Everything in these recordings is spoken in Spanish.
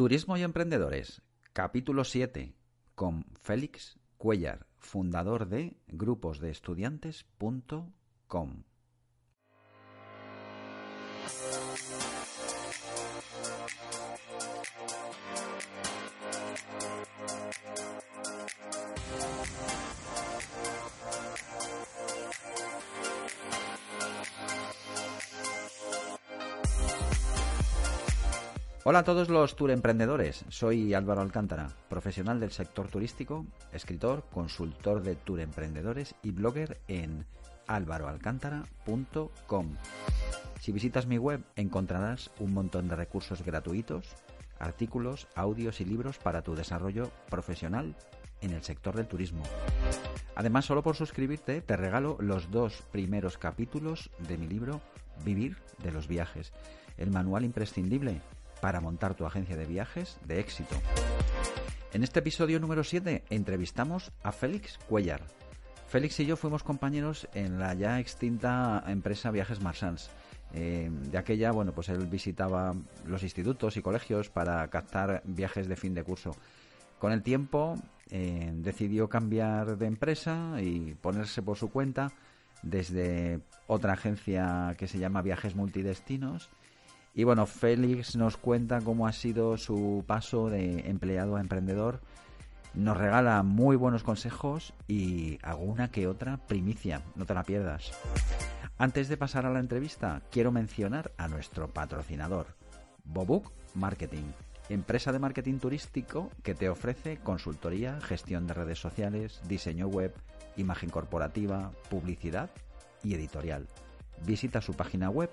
Turismo y Emprendedores, capítulo 7, con Félix Cuellar, fundador de gruposdeestudiantes.com. Hola a todos los tour emprendedores. Soy Álvaro Alcántara, profesional del sector turístico, escritor, consultor de tour emprendedores y blogger en álvaroalcántara.com. Si visitas mi web encontrarás un montón de recursos gratuitos, artículos, audios y libros para tu desarrollo profesional en el sector del turismo. Además, solo por suscribirte te regalo los dos primeros capítulos de mi libro Vivir de los viajes, el manual imprescindible para montar tu agencia de viajes de éxito. En este episodio número 7 entrevistamos a Félix Cuellar. Félix y yo fuimos compañeros en la ya extinta empresa Viajes Marsans. De aquella, bueno, pues él visitaba los institutos y colegios para captar viajes de fin de curso. Con el tiempo eh, decidió cambiar de empresa y ponerse por su cuenta desde otra agencia que se llama Viajes Multidestinos y bueno, Félix nos cuenta cómo ha sido su paso de empleado a emprendedor. Nos regala muy buenos consejos y alguna que otra primicia. No te la pierdas. Antes de pasar a la entrevista, quiero mencionar a nuestro patrocinador, Bobuk Marketing, empresa de marketing turístico que te ofrece consultoría, gestión de redes sociales, diseño web, imagen corporativa, publicidad y editorial. Visita su página web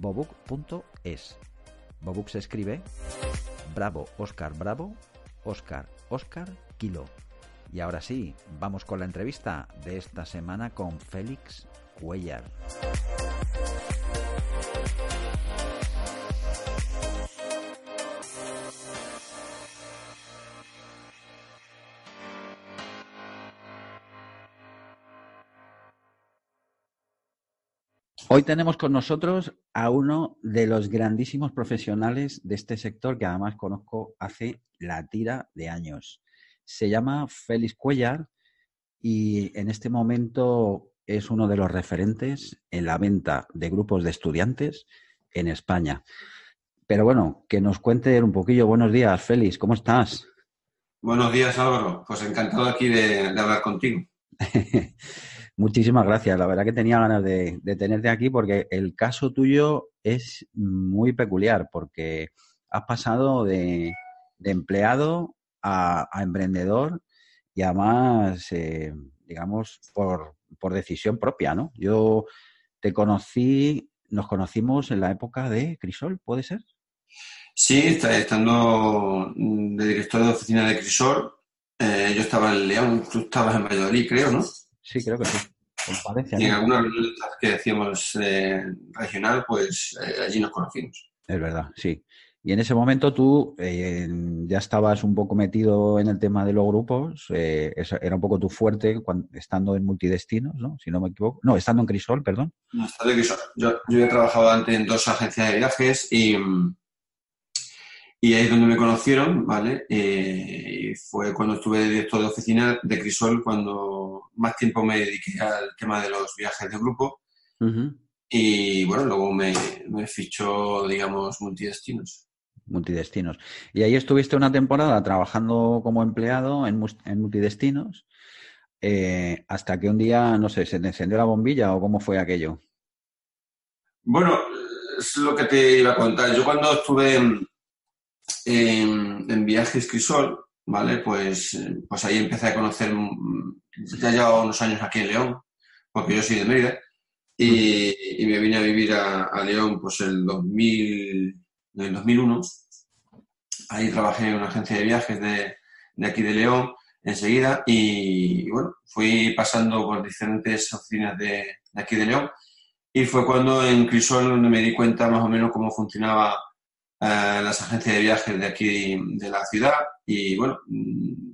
bobuk.es. Bobuk se escribe Bravo, Oscar, Bravo, Oscar, Oscar, Kilo. Y ahora sí, vamos con la entrevista de esta semana con Félix Cuellar. Hoy tenemos con nosotros a uno de los grandísimos profesionales de este sector que además conozco hace la tira de años. Se llama Félix Cuellar y en este momento es uno de los referentes en la venta de grupos de estudiantes en España. Pero bueno, que nos cuente un poquillo. Buenos días, Félix, ¿cómo estás? Buenos días, Álvaro. Pues encantado aquí de, de hablar contigo. Muchísimas gracias. La verdad que tenía ganas de, tenerte aquí porque el caso tuyo es muy peculiar porque has pasado de, empleado a, emprendedor y además, eh, digamos, por, por decisión propia, ¿no? Yo te conocí, nos conocimos en la época de Crisol, ¿puede ser? Sí, estando de director de oficina de Crisol, eh, yo estaba en León, tú estabas en Valladolid, creo, ¿no? Sí, creo que sí. y en algunas que decíamos eh, regional, pues eh, allí nos conocimos. Es verdad, sí. Y en ese momento tú eh, ya estabas un poco metido en el tema de los grupos, eso era un poco tu fuerte cuando, estando en multidestinos, ¿no? Si no me equivoco. No, estando en Crisol, perdón. No, estando en Crisol. Yo, yo he trabajado antes en dos agencias de viajes y, y ahí es donde me conocieron, ¿vale? Eh, fue cuando estuve de director de oficina de Crisol, cuando más tiempo me dediqué al tema de los viajes de grupo. Y bueno, luego me, me fichó, digamos, multidestinos. Multidestinos. Y ahí estuviste una temporada trabajando como empleado en, en multidestinos, eh, hasta que un día, no sé, se te encendió la bombilla o cómo fue aquello. Bueno, es lo que te iba a contar. Yo cuando estuve en, en, Viajes Crisol, ¿vale? Pues, pues ahí empecé a conocer, mm, ya llevo unos años aquí en León, porque yo soy de Mérida, y, me vine a vivir a, León pues el 2000, en el 2001. Ahí trabajé en una agencia de viajes de, de aquí de León enseguida y, bueno, fui pasando por diferentes oficinas de, de, aquí de León y fue cuando en Crisol me di cuenta más o menos cómo funcionaba las agencias de viajes de aquí de la ciudad y bueno, mm,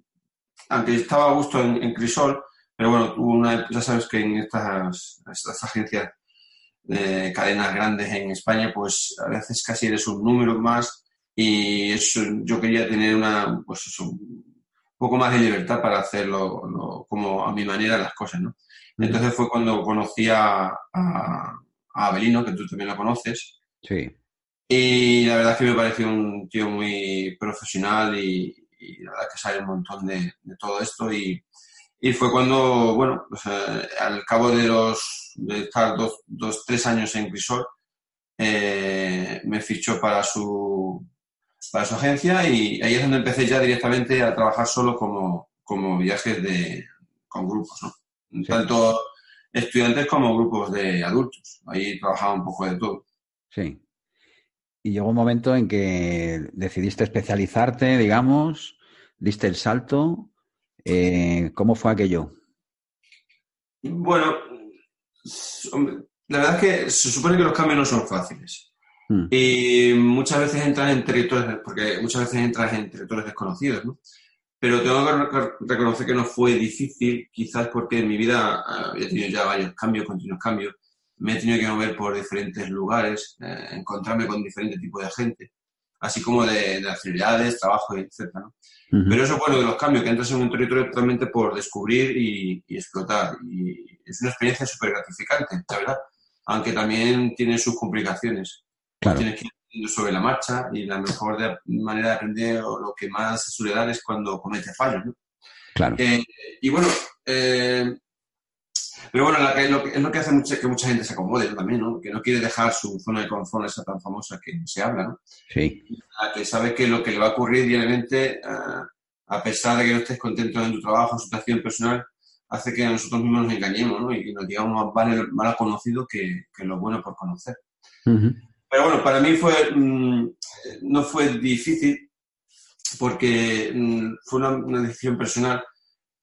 aunque estaba a gusto en, Crisol, pero bueno, una, ya sabes que en estas, estas agencias de cadenas grandes en España, pues a veces casi eres un número más y eso, yo quería tener una, pues eso, un poco más de libertad para hacerlo como a mi manera las cosas, ¿no? Entonces fue cuando conocí a, a, Abelino, que tú también lo conoces. Sí. Y la verdad es que me pareció un tío muy profesional y, la verdad que sabe un montón de, todo esto. Y, y, fue cuando, bueno, pues, eh, al cabo de los de estar dos, dos tres años en Crisol, eh, me fichó para su, para su agencia y ahí es donde empecé ya directamente a trabajar solo como, como viajes de, con grupos, ¿no? tanto estudiantes como grupos de adultos. Ahí trabajaba un poco de todo. Sí. Y llegó un momento en que decidiste especializarte, digamos, diste el salto. Eh, ¿Cómo fue aquello? Bueno, la verdad es que se supone que los cambios no son fáciles. Hmm. Y muchas veces entras en territorios, porque muchas veces entras en territorios desconocidos, ¿no? Pero tengo que reconocer que no fue difícil, quizás porque en mi vida había tenido ya varios cambios, continuos cambios. Me he tenido que mover por diferentes lugares, eh, encontrarme con diferentes tipos de gente, así como de, de actividades, trabajo, etc. ¿no? Pero eso es bueno de los cambios, que entras en un territorio totalmente por descubrir y, explotar. Y es una experiencia súper gratificante, la verdad. Aunque también tiene sus complicaciones. Claro. Tienes que sobre la marcha y la mejor manera de aprender o lo que más suele dar es cuando comete fallos. ¿no? Claro. Eh, y bueno, eh, pero bueno, es lo que hace mucha, que mucha gente se acomode también, ¿no? Que no quiere dejar su zona de confort, esa tan famosa que se habla, ¿no? Sí. que sabe que lo que le va a ocurrir diariamente, eh, a pesar de que no estés contento en tu trabajo, su situación personal, hace que nosotros mismos nos engañemos, ¿no? Y que nos digamos más mal, conocido que, que, lo bueno por conocer. Pero bueno, para mí fue, mm, no fue difícil porque mm, fue una, decisión personal.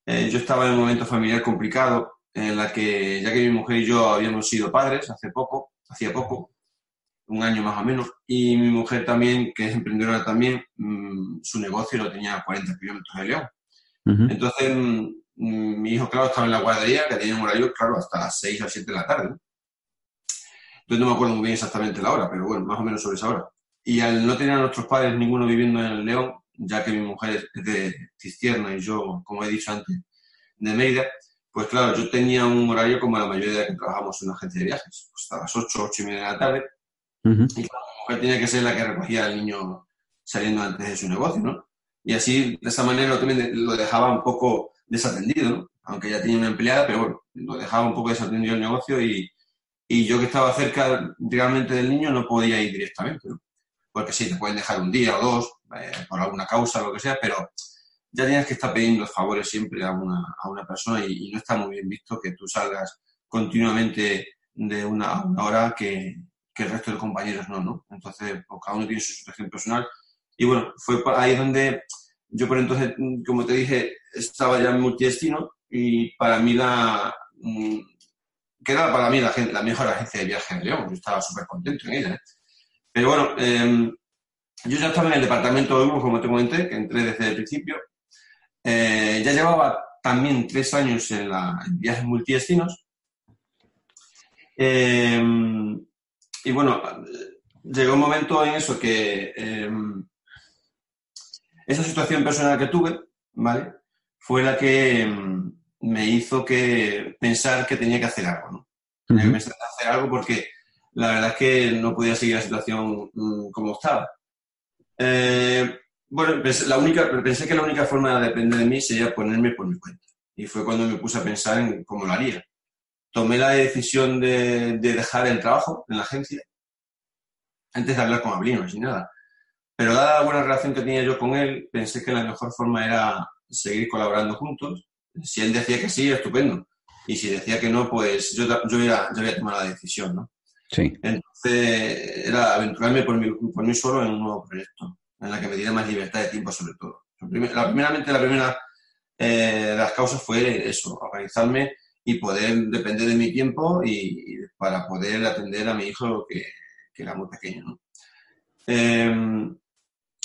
Eh, yo estaba en un momento familiar complicado en la que, ya que mi mujer y yo habíamos sido padres hace poco, hacía poco, un año más o menos, y mi mujer también, que es emprendedora también, mm, su negocio lo tenía a 40 kilómetros de León. Entonces, mi hijo, claro, estaba en la guardería, que tenía un horario, claro, hasta las 6 o 7 de la tarde. Entonces no me acuerdo muy bien exactamente la hora, pero bueno, más o menos sobre esa hora. Y al no tener a nuestros padres ninguno viviendo en León, ya que mi mujer es de Cistierna y yo, como he dicho antes, de Mérida, pues claro, yo tenía un horario como la mayoría de que trabajamos en una agencia de viajes, pues hasta las 8, 8 y media de la tarde. Y claro, mi mujer tenía que ser la que recogía al niño saliendo antes de su negocio, ¿no? Y así, de esa manera, también lo dejaba un poco desatendido, ¿no? Aunque ya tenía una empleada, pero bueno, lo dejaba un poco desatendido el negocio y, y yo que estaba cerca realmente del niño no podía ir directamente, ¿no? Porque sí, te pueden dejar un día o dos eh, por alguna causa o lo que sea, pero ya tienes que estar pidiendo favores siempre a una, a una persona y, no está muy bien visto que tú salgas continuamente de una, a una hora que, que, el resto de compañeros no, ¿no? Entonces, pues, cada uno tiene su situación personal. Y bueno, fue ahí donde yo por entonces, como te dije, estaba ya en multidestino y para mí la, mm, que era para mí la, la mejor agencia de viaje en León. Yo estaba súper contento en ella. ¿eh? Pero bueno, em, yo ya estaba en el departamento de Hugo, como te comenté, que entré desde el principio. Eh, ya llevaba también tres años en, la, en viajes multidestinos. Em, y bueno, llegó un momento en eso que em, esa situación personal que tuve, ¿vale? Fue la que me hizo que pensar que tenía que hacer algo, ¿no? Tenía que pensar en hacer algo porque la verdad es que no podía seguir la situación mm, como estaba. Eh, bueno, pensé, la única, pensé que la única forma de depender de mí sería ponerme por mi cuenta. Y fue cuando me puse a pensar en cómo lo haría. Tomé la decisión de, dejar el trabajo en la agencia antes de hablar con Ablino, sin nada. Pero dada la buena relación que tenía yo con él, pensé que la mejor forma era seguir colaborando juntos si él decía que sí, estupendo. Y si decía que no, pues yo, yo, ya, yo había tomado la decisión, ¿no? Sí. Entonces, era aventurarme por mí, por mí solo en un nuevo proyecto, en la que me diera más libertad de tiempo, sobre todo. La, primeramente, la primera eh, de las causas fue eso, organizarme y poder depender de mi tiempo y, para poder atender a mi hijo que, que era muy pequeño, ¿no? Em,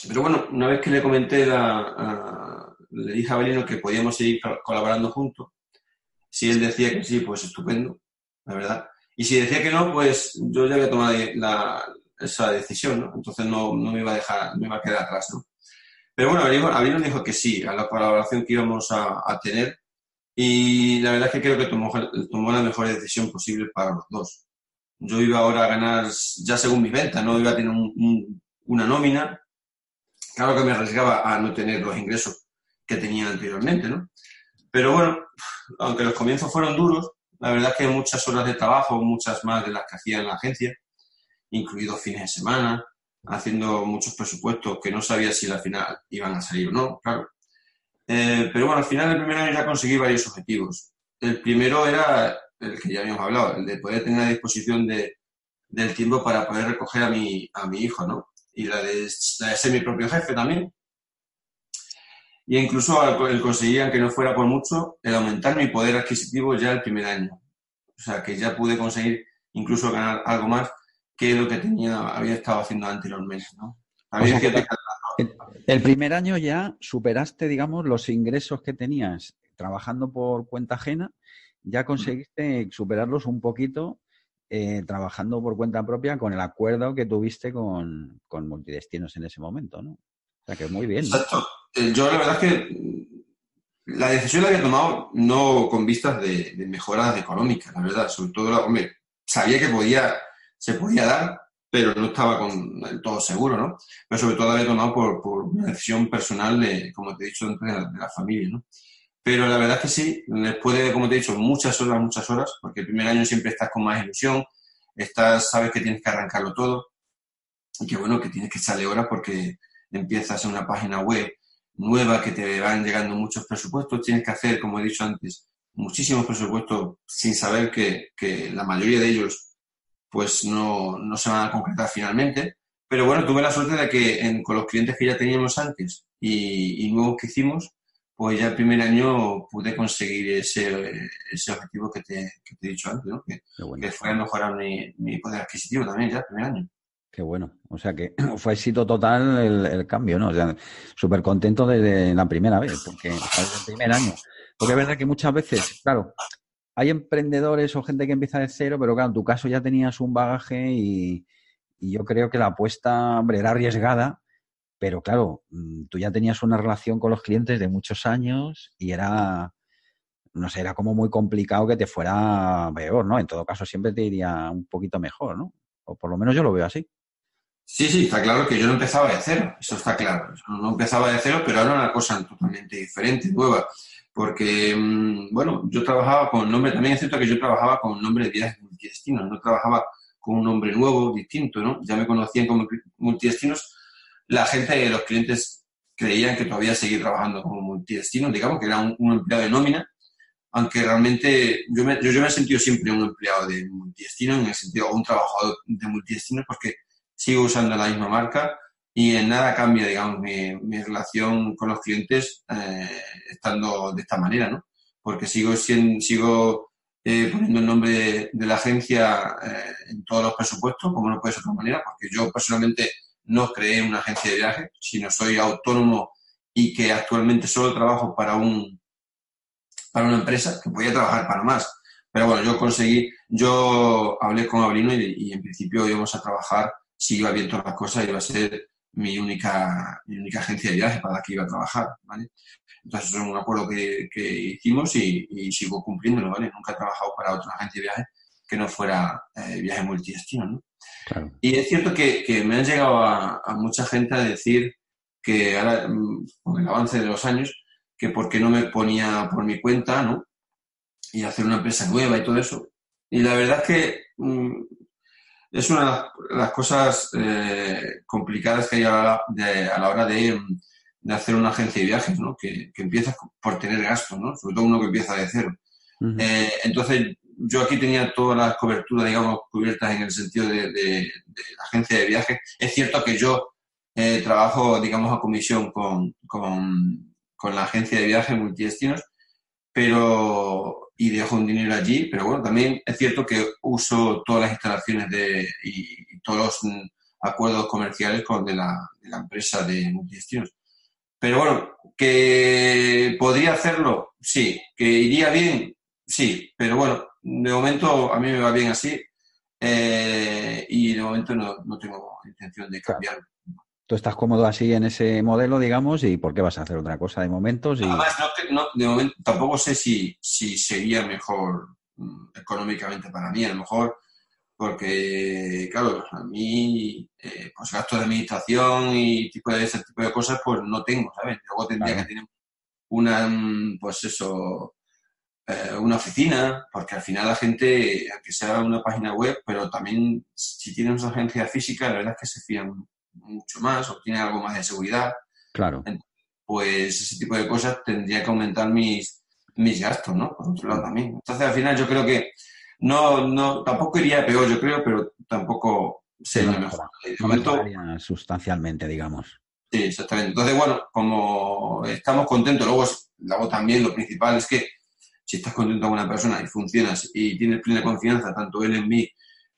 pero bueno, una vez que le comenté la, le dije a Belino que podíamos seguir colaborando juntos. Si él decía que sí, pues estupendo, la verdad. Y si decía que no, pues yo ya había tomado la, esa decisión, ¿no? Entonces no, no, me iba a dejar, me iba a quedar atrás, ¿no? Pero bueno, Abril nos dijo que sí a la colaboración que íbamos a, tener y la verdad es que creo que tomó, la mejor decisión posible para los dos. Yo iba ahora a ganar, ya según mi venta, no iba a tener un, una nómina. Claro que me arriesgaba a no tener los ingresos que tenía anteriormente, ¿no? Pero bueno, aunque los comienzos fueron duros, la verdad es que muchas horas de trabajo, muchas más de las que hacía en la agencia, incluidos fines de semana, haciendo muchos presupuestos que no sabía si al final iban a salir o no, claro. Eh, pero bueno, al final del primer año ya conseguí varios objetivos. El primero era el que ya habíamos hablado, el de poder tener a disposición de, del tiempo para poder recoger a mi, a mi hijo, ¿no? Y la de, ser mi propio jefe también. Y incluso el conseguir, aunque no fuera por mucho, el aumentar mi poder adquisitivo ya el primer año. O sea, que ya pude conseguir incluso ganar algo más que lo que tenía, había estado haciendo anteriormente, ¿no? el primer año ya superaste, digamos, los ingresos que tenías trabajando por cuenta ajena, ya conseguiste superarlos un poquito eh, trabajando por cuenta propia con el acuerdo que tuviste con, con, multidestinos en ese momento, ¿no? O sea que muy bien. Exacto. Eh, yo la verdad es que la decisión la había tomado no con vistas de, de mejoras económicas, la verdad. Sobre todo, hombre, sabía que podía, se podía dar, pero no estaba con todo seguro, ¿no? Pero sobre todo había tomado por, por una decisión personal de, como te he dicho, de la, de la familia, ¿no? Pero la verdad es que sí, después de, como te he dicho, muchas horas, muchas horas, porque el primer año siempre estás con más ilusión, estás, sabes que tienes que arrancarlo todo y que bueno, que tienes que echarle horas porque empiezas en una página web nueva que te van llegando muchos presupuestos, tienes que hacer, como he dicho antes, muchísimos presupuestos sin saber que, que la mayoría de ellos pues no, no se van a concretar finalmente. Pero bueno, tuve la suerte de que en, con los clientes que ya teníamos antes y, y, nuevos que hicimos, pues ya el primer año pude conseguir ese, ese objetivo que te, que te he dicho antes, ¿no? que, que fue a mejorar mi, mi, poder adquisitivo también ya el primer año. Qué bueno. O sea que fue éxito total el, el cambio, ¿no? O sea, súper contento desde la primera vez, porque desde el primer año. Porque es verdad que muchas veces, claro, hay emprendedores o gente que empieza de cero, pero claro, en tu caso ya tenías un bagaje y, yo creo que la apuesta, hombre, era arriesgada, pero claro, mm, tú ya tenías una relación con los clientes de muchos años y era, no sé, era como muy complicado que te fuera peor, ¿no? En todo caso, siempre te iría un poquito mejor, ¿no? O por lo menos yo lo veo así. Sí, sí, está claro que yo no empezaba de cero, eso está claro. No empezaba de cero, pero era una cosa totalmente diferente, nueva porque, mm, bueno, yo trabajaba con nombre, también es cierto que yo trabajaba con nombre de viajes multidestinos, no trabajaba con un nombre nuevo, distinto, ¿no? Ya me conocían como multidestinos. La gente, los clientes creían que todavía seguía trabajando como multidestinos, digamos que era un, un empleado de nómina, aunque realmente yo me, yo, yo me he sentido siempre un empleado de multidestino, en el sentido, un trabajador de multidestinos, porque sigo usando la misma marca, y en nada cambia, digamos, mi, relación con los clientes eh, estando de esta manera, ¿no? Porque sigo, siendo, sigo eh, poniendo el nombre de, de la agencia eh, en todos los presupuestos, como no puede ser de otra manera, porque yo personalmente no creé una agencia de viaje, sino soy autónomo y que actualmente solo trabajo para un para una empresa que podía trabajar para más. Pero bueno, yo conseguí, yo hablé con Abrino y, y en principio íbamos a trabajar, si iba bien todas las cosas, iba a ser mi única, mi única agencia de viaje para la que iba a trabajar, ¿vale? Entonces, es un acuerdo que, que hicimos y, y, sigo cumpliéndolo, ¿vale? Nunca he trabajado para otra agencia de viaje que no fuera eh, viaje multidestino, ¿no? Claro. Y es cierto que, que me han llegado a, a, mucha gente a decir que ahora, mm, con el avance de los años, que por qué no me ponía por mi cuenta, ¿no? Y hacer una empresa nueva y todo eso. Y la verdad es que mmm, es una de las cosas eh, complicadas que hay a la, de, a la hora de, de, hacer una agencia de viajes, ¿no? Que, que empiezas por tener gastos, ¿no? Sobre todo uno que empieza de cero. Uh -huh. eh, entonces, yo aquí tenía todas las coberturas, digamos, cubiertas en el sentido de, de, de agencia de viajes. Es cierto que yo eh, trabajo, digamos, a comisión con, con, con la agencia de viajes multidestinos, pero y dejo un dinero allí, pero bueno, también es cierto que uso todas las instalaciones de, y, y todos los mm, acuerdos comerciales con de la, de la empresa de multidestinos. Pero bueno, que podría hacerlo, sí, que iría bien, sí, pero bueno, de momento a mí me va bien así. eh, y de momento no, no tengo intención de cambiarlo. Tú estás cómodo así en ese modelo, digamos, y ¿por qué vas a hacer otra cosa de momento? Además, no, de momento tampoco sé si, si sería mejor mm, económicamente para mí. A lo mejor porque, claro, a mí, eh, pues gastos de administración y tipo de ese tipo de cosas, pues no tengo, ¿sabes? Luego tendría que tener una, mm, pues eso, eh, una oficina, porque al final la gente, aunque sea una página web, pero también si tiene una agencia física, la verdad es que se fían mucho más o tiene algo más de seguridad. Claro. Pues ese tipo de cosas tendría que aumentar mis, mis gastos, ¿no? Por otro lado también. Entonces, al final yo creo que no, no, tampoco iría peor, yo creo, pero tampoco sería mejor. De momento, sustancialmente, digamos. Sí, exactamente. Entonces, bueno, como estamos contentos, luego, luego también lo principal es que si estás contento con una persona y funcionas y tienes plena confianza, tanto él en mí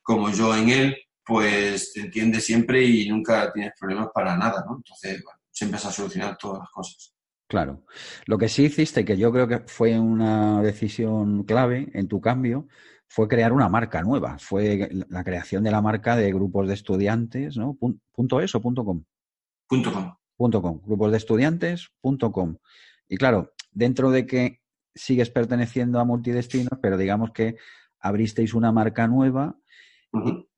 como yo en él, pues te entiende siempre y nunca tienes problemas para nada, ¿no? Entonces, bueno, siempre vas a solucionar todas las cosas. Claro. Lo que sí hiciste, que yo creo que fue una decisión clave en tu cambio, fue crear una marca nueva. Fue la creación de la marca de grupos de estudiantes, ¿no? ¿Punto es o punto com? Punto com. Punto com. Grupos de estudiantes, punto com. Y claro, dentro de que sigues perteneciendo a multidestinos, pero digamos que abristeis una marca nueva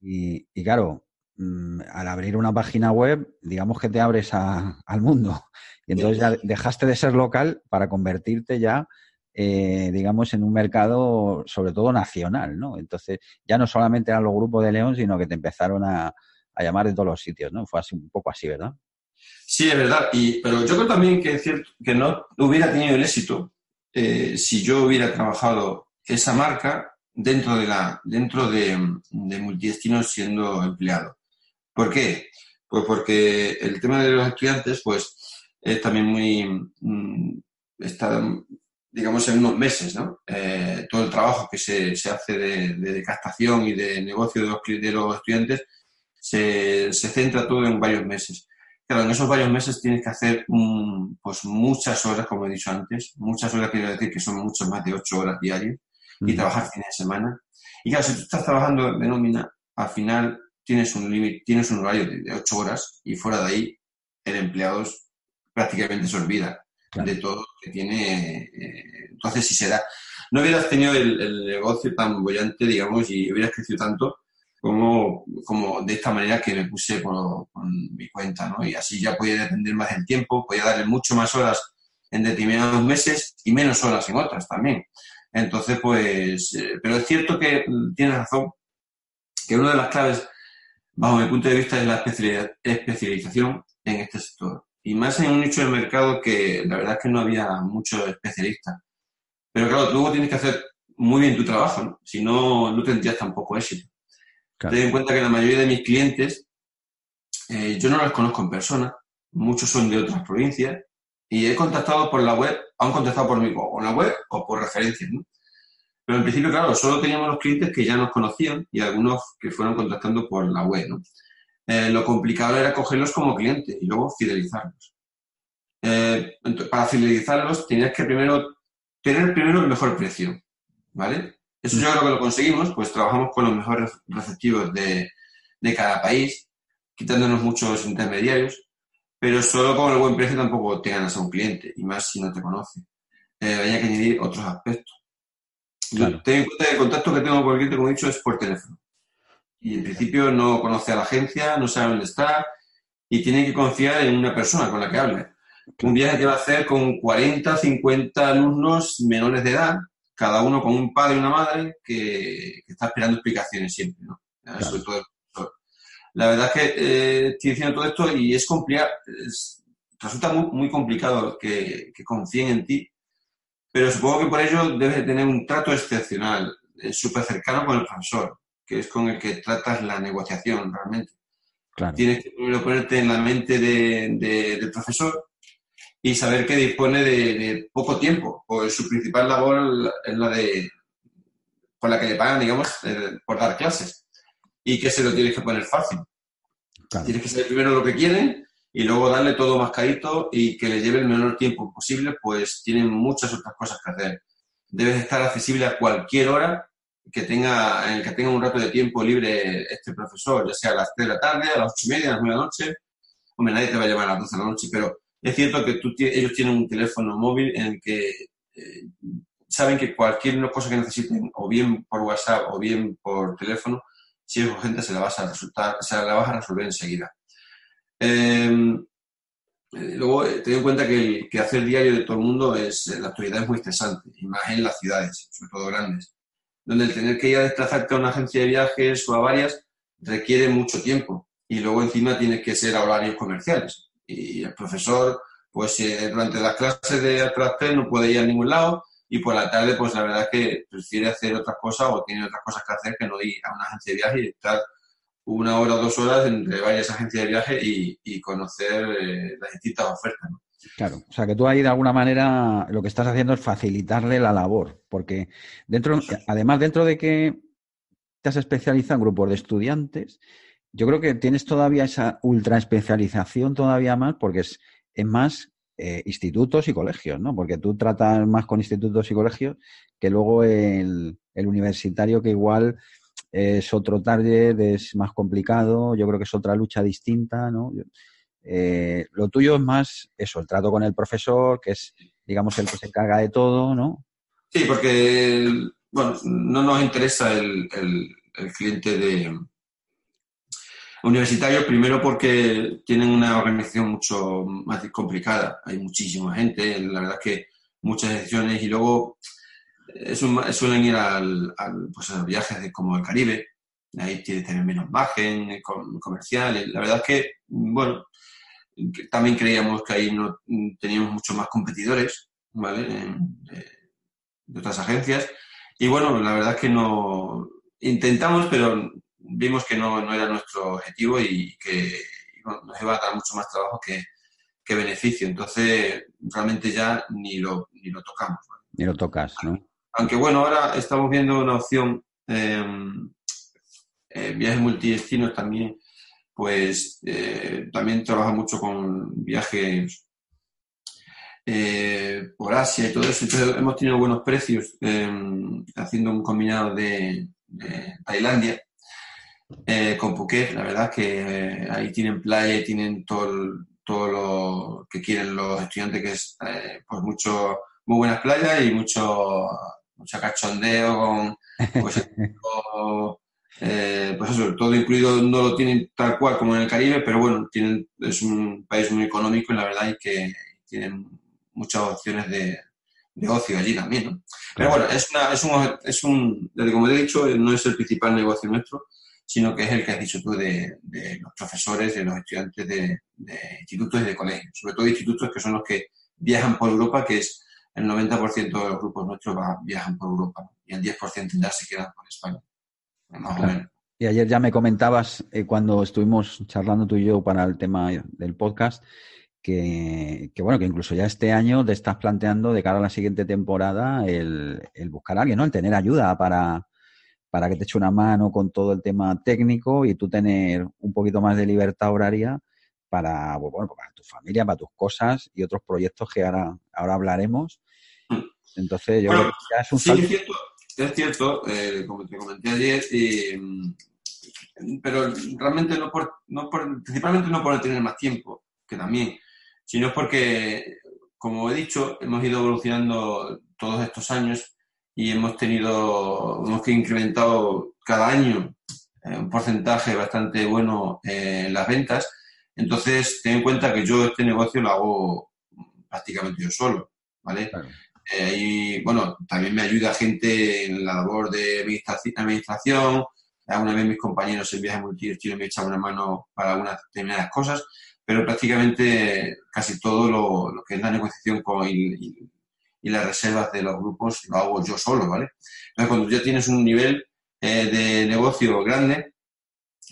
y, claro, mm, al abrir una página web, digamos que te abres al mundo. Y entonces ya dejaste de ser local para convertirte ya, eh, digamos, en un mercado sobre todo nacional, ¿no? Entonces ya no solamente eran los grupos de León, sino que te empezaron a, llamar de todos los sitios, ¿no? Fue así un poco así, ¿verdad? Sí, es verdad. Y, pero yo creo también que es cierto que no hubiera tenido el éxito eh, si yo hubiera trabajado esa marca dentro de la dentro de, multidestinos siendo empleado. ¿Por qué? Pues porque el tema de los estudiantes, pues, es también muy mm, está, digamos, en unos meses, ¿no? Eh, todo el trabajo que se, se hace de, de, captación y de negocio de los, de los estudiantes se, se centra todo en varios meses. Claro, en esos varios meses tienes que hacer pues muchas horas, como he dicho antes, muchas horas quiero decir que son mucho más de ocho horas diarias y trabajar fines de semana. Y claro, si tú estás trabajando de nómina, al final tienes un límite, tienes un horario de, ocho horas y fuera de ahí el empleado prácticamente se olvida de todo lo que tiene. Eh, entonces, si se da, no hubieras tenido el, el negocio tan bollante, digamos, y hubieras crecido tanto, como, como de esta manera que me puse con, mi cuenta, ¿no? Y así ya podía depender más del tiempo, podía darle mucho más horas en determinados meses y menos horas en otras también. Entonces, pues, eh, pero es cierto que mm, tienes razón, que una de las claves, bajo mi punto de vista, es la especialización en este sector. Y más en un nicho de mercado que la verdad es que no había muchos especialistas. Pero claro, luego tienes que hacer muy bien tu trabajo, ¿no? Si no, no tendrías tampoco éxito. Ten en cuenta que la mayoría de mis clientes, eh, yo no los conozco en persona, muchos son de otras provincias, y he contactado por la web, han contactado por mi o la web o por referencias, ¿no? Pero en principio, claro, solo teníamos los clientes que ya nos conocían y algunos que fueron contactando por la web, ¿no? Eh, lo complicado era cogerlos como clientes y luego fidelizarlos. Eh, para fidelizarlos tenías que primero tener primero el mejor precio, ¿vale? Eso yo creo que lo conseguimos, pues trabajamos con los mejores receptivos de, cada país, quitándonos muchos intermediarios, pero solo con el buen precio tampoco te ganas a un cliente, y más si no te conoce. Eh, hay que añadir otros aspectos. Claro. Ten en cuenta que el contacto que tengo con el cliente, como he dicho, es por teléfono. Y en principio no conoce a la agencia, no sabe dónde está, y tiene que confiar en una persona con la que hable. Un viaje que va a hacer con 40, 50 alumnos menores de edad, cada uno con un padre y una madre que, está esperando explicaciones siempre, ¿no? Sobre todo La verdad es que eh, estoy diciendo todo esto y es complicado, resulta muy, muy complicado que, confíen en ti, pero supongo que por ello debes tener un trato excepcional, eh, súper cercano con el profesor, que es con el que tratas la negociación realmente. Tienes que primero ponerte en la mente del profesor y saber que dispone de, poco tiempo, pues su principal labor es la de por la que le pagan, digamos, eh, por dar clases y que se lo tienes que poner fácil. Tienes que saber primero lo que quieren y luego darle todo mascarito y que le lleve el menor tiempo posible, pues tienen muchas otras cosas que hacer. Debes estar accesible a cualquier hora que tenga, en el que tenga un rato de tiempo libre este profesor, ya sea a las 3 de la tarde, a las 8 y media, a las 9 de la noche. Hombre, nadie te va a llamar a las 12 de la noche, pero es cierto que tú, ellos tienen un teléfono móvil en el que eh, saben que cualquier cosa que necesiten, o bien por WhatsApp o bien por teléfono, si es urgente se la vas a resultar, se la vas a resolver enseguida. Em, eh, luego, eh, ten en cuenta que, el, diario de todo el mundo es, la actualidad es muy estresante, y más en las ciudades, sobre todo grandes, donde el tener que ir a desplazarte a una agencia de viajes o a varias requiere mucho tiempo. Y luego encima tienes que ser a horarios comerciales. Y el profesor, pues eh, durante las clases de atrás no puede ir a ningún lado, y por la tarde, pues la verdad es que prefiere hacer otras cosas o tiene otras cosas que hacer que no ir a una agencia de viaje y estar una hora o dos horas entre varias agencias de viaje y, conocer eh, las distintas ofertas. Claro, o sea que tú ahí de alguna manera lo que estás haciendo es facilitarle la labor, porque dentro, además dentro de que te has especializado en grupos de estudiantes, yo creo que tienes todavía esa ultra especialización todavía más, porque es, es más eh, institutos y colegios, ¿no? Porque tú tratas más con institutos y colegios que luego el, universitario que igual es otro target, es más complicado, yo creo que es otra lucha distinta, ¿no? Eh, lo tuyo es más eso, el trato con el profesor, que es, digamos, el que se encarga de todo, ¿no? Sí, porque, bueno, no nos interesa el cliente de, Universitarios, primero porque tienen una organización mucho más complicada. Hay muchísima gente, la verdad es que muchas decisiones y luego eh, suelen ir al, pues a viajes como el Caribe. Ahí tiene que tener menos margen eh, comercial. La verdad es que, bueno, también creíamos que ahí no teníamos muchos más competidores, ¿vale? De, de otras agencias. Y bueno, la verdad es que no intentamos, pero vimos que no, no, era nuestro objetivo y que nos iba a dar mucho más trabajo que, que, beneficio. Entonces, realmente ya ni lo, ni lo tocamos. Ni lo tocas, ¿no? Aunque bueno, ahora estamos viendo una opción, em, eh, viajes multidestinos también, pues eh, también trabaja mucho con viajes eh, por Asia y todo eso. Entonces hemos tenido buenos precios em, haciendo un combinado de, de Tailandia eh, con Phuket, la verdad es que eh, ahí tienen playa, tienen todo, todo lo que quieren los estudiantes, que es eh, pues mucho, muy buenas playas y mucho, mucho cachondeo con pues, pues eso, todo incluido no lo tienen tal cual como en el Caribe, pero bueno, tienen, es un país muy económico y la verdad es que tienen muchas opciones de, de ocio allí también, ¿no? Pero bueno, es, una, es, un, es un, como he dicho, no es el principal negocio nuestro, sino que es el que has dicho tú de, los profesores, de los estudiantes de, institutos y de colegios, sobre todo institutos que son los que viajan por Europa, que es el 90% de los grupos nuestros viajan por Europa y el 10% ya se quedan por España, más o menos. Y ayer ya me comentabas, eh, cuando estuvimos charlando tú y yo para el tema del podcast, que, bueno, que incluso ya este año te estás planteando de cara a la siguiente temporada el, el buscar a alguien, ¿no? El tener ayuda para, para que te eche una mano con todo el tema técnico y tú tener un poquito más de libertad horaria para, bueno, para tu familia, para tus cosas y otros proyectos que ahora, ahora hablaremos. Mm. Entonces, yo creo que ya es un sí, es cierto, es cierto eh, como te comenté ayer, pero realmente no por, no por, principalmente no por tener más tiempo, que también, sino porque, como he dicho, hemos ido evolucionando todos estos años y hemos tenido, hemos incrementado cada año eh, un porcentaje bastante bueno eh, en las ventas. Entonces, ten en cuenta que yo este negocio lo hago prácticamente yo solo, ¿vale? Eh, y bueno, también me ayuda gente en la labor de administración, alguna vez mis compañeros en viaje multidestino me echan una mano para algunas determinadas cosas, pero prácticamente casi todo lo, que es la negociación con y, y las reservas de los grupos lo hago yo solo, ¿vale? Entonces, cuando ya tienes un nivel eh, de negocio grande,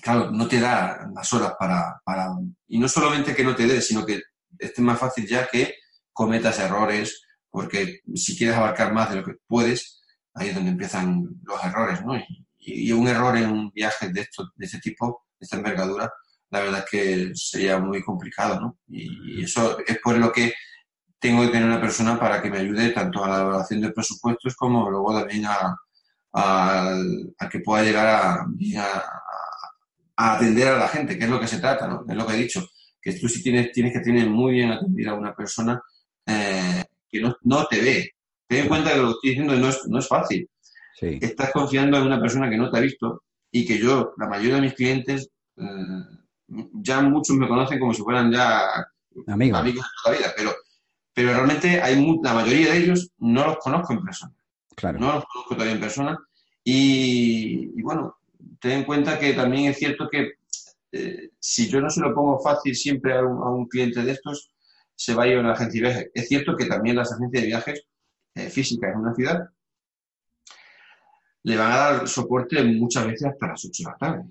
claro, no te da las horas para, para... Y no solamente que no te dé, sino que esté más fácil ya que cometas errores, porque si quieres abarcar más de lo que puedes, ahí es donde empiezan los errores, ¿no? Y, un error en un viaje de, esto, de este tipo, de esta envergadura, la verdad es que sería muy complicado, ¿no? Y, y eso es por lo que tengo que tener una persona para que me ayude tanto a la elaboración de presupuestos como luego también a, que pueda llegar a, a, atender a la gente, que es lo que se trata, ¿no? Es lo que he dicho, que tú sí tienes, tienes que tener muy bien atendida a una persona eh, que no, no, te ve. Ten en cuenta que lo que estoy diciendo no es, no es fácil. Estás confiando en una persona que no te ha visto y que yo, la mayoría de mis clientes, eh, ya muchos me conocen como si fueran ya amigos, amigos de toda la vida, pero, pero realmente hay la mayoría de ellos no los conozco en persona. Claro. No los conozco todavía en persona. Y, bueno, ten en cuenta que también es cierto que eh, si yo no se lo pongo fácil siempre a un, cliente de estos, se va a ir a una agencia de viajes. Es cierto que también las agencias de viajes eh, físicas en una ciudad le van a dar soporte muchas veces hasta las 8 de la tarde.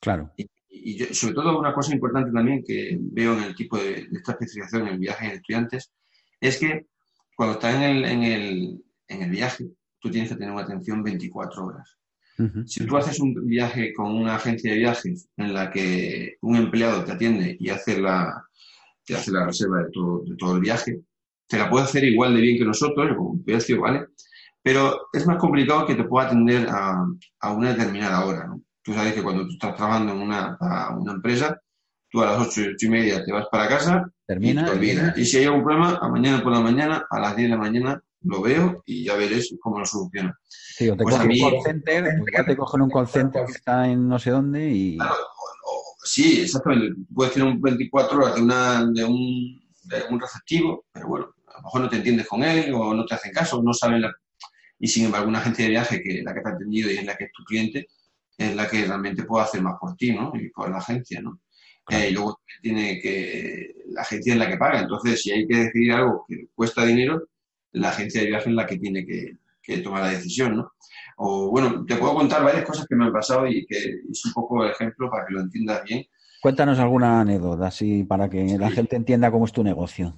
Claro. Y, sobre todo una cosa importante también que veo en el tipo de, esta especialización en viajes de estudiantes es que cuando están en el, en el, en el viaje, tú tienes que tener una atención 24 horas. Si tú haces un viaje con una agencia de viajes en la que un empleado te atiende y hace la, te hace la reserva de todo, de todo el viaje, te la puede hacer igual de bien que nosotros, con un precio, ¿vale? Pero es más complicado que te pueda atender a, a una determinada hora, ¿no? Tú sabes que cuando tú estás trabajando en una, una empresa, tú a las ocho, ocho y media te vas para casa Termina, y te Y si hay algún problema, a mañana por la mañana, a las 10 de la mañana, lo veo y ya veréis cómo lo soluciono. Sí, o te pues cogen un call center, te cogen un call center que está en no sé dónde y... sí, exactamente. Puedes tener un 24 horas de, una, de, un, de un receptivo, pero bueno, a lo mejor no te entiendes con él o no te hacen caso, no saben la... Y sin embargo, una agencia de viaje que la que te ha atendido y es la que es tu cliente, es la que realmente puede hacer más por ti, ¿no? Y por la agencia, ¿no? Eh, y luego tiene que... La agencia es la que paga. Entonces, si hay que decidir algo que cuesta dinero, la agencia de viaje es la que tiene que, tomar la decisión, ¿no? O bueno, te puedo contar varias cosas que me han pasado y que es un poco el ejemplo para que lo entiendas bien. Cuéntanos alguna anécdota, así, para que la gente entienda cómo es tu negocio.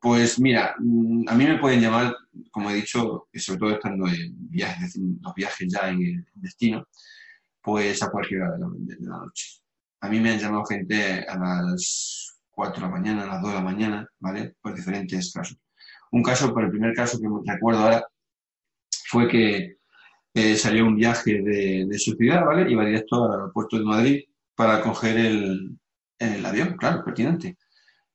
Pues mira, mm, a mí me pueden llamar, como he dicho, sobre todo estando en viajes, los viajes ya en el destino, pues a cualquier hora de la, noche. A mí me han llamado gente a las 4 de la mañana, a las 2 de la mañana, ¿vale? Por diferentes casos. Un caso, por el primer caso que recuerdo ahora, fue que eh, salió un viaje de, su ciudad, ¿vale? Iba directo al aeropuerto de Madrid para coger el, avión, claro, pertinente.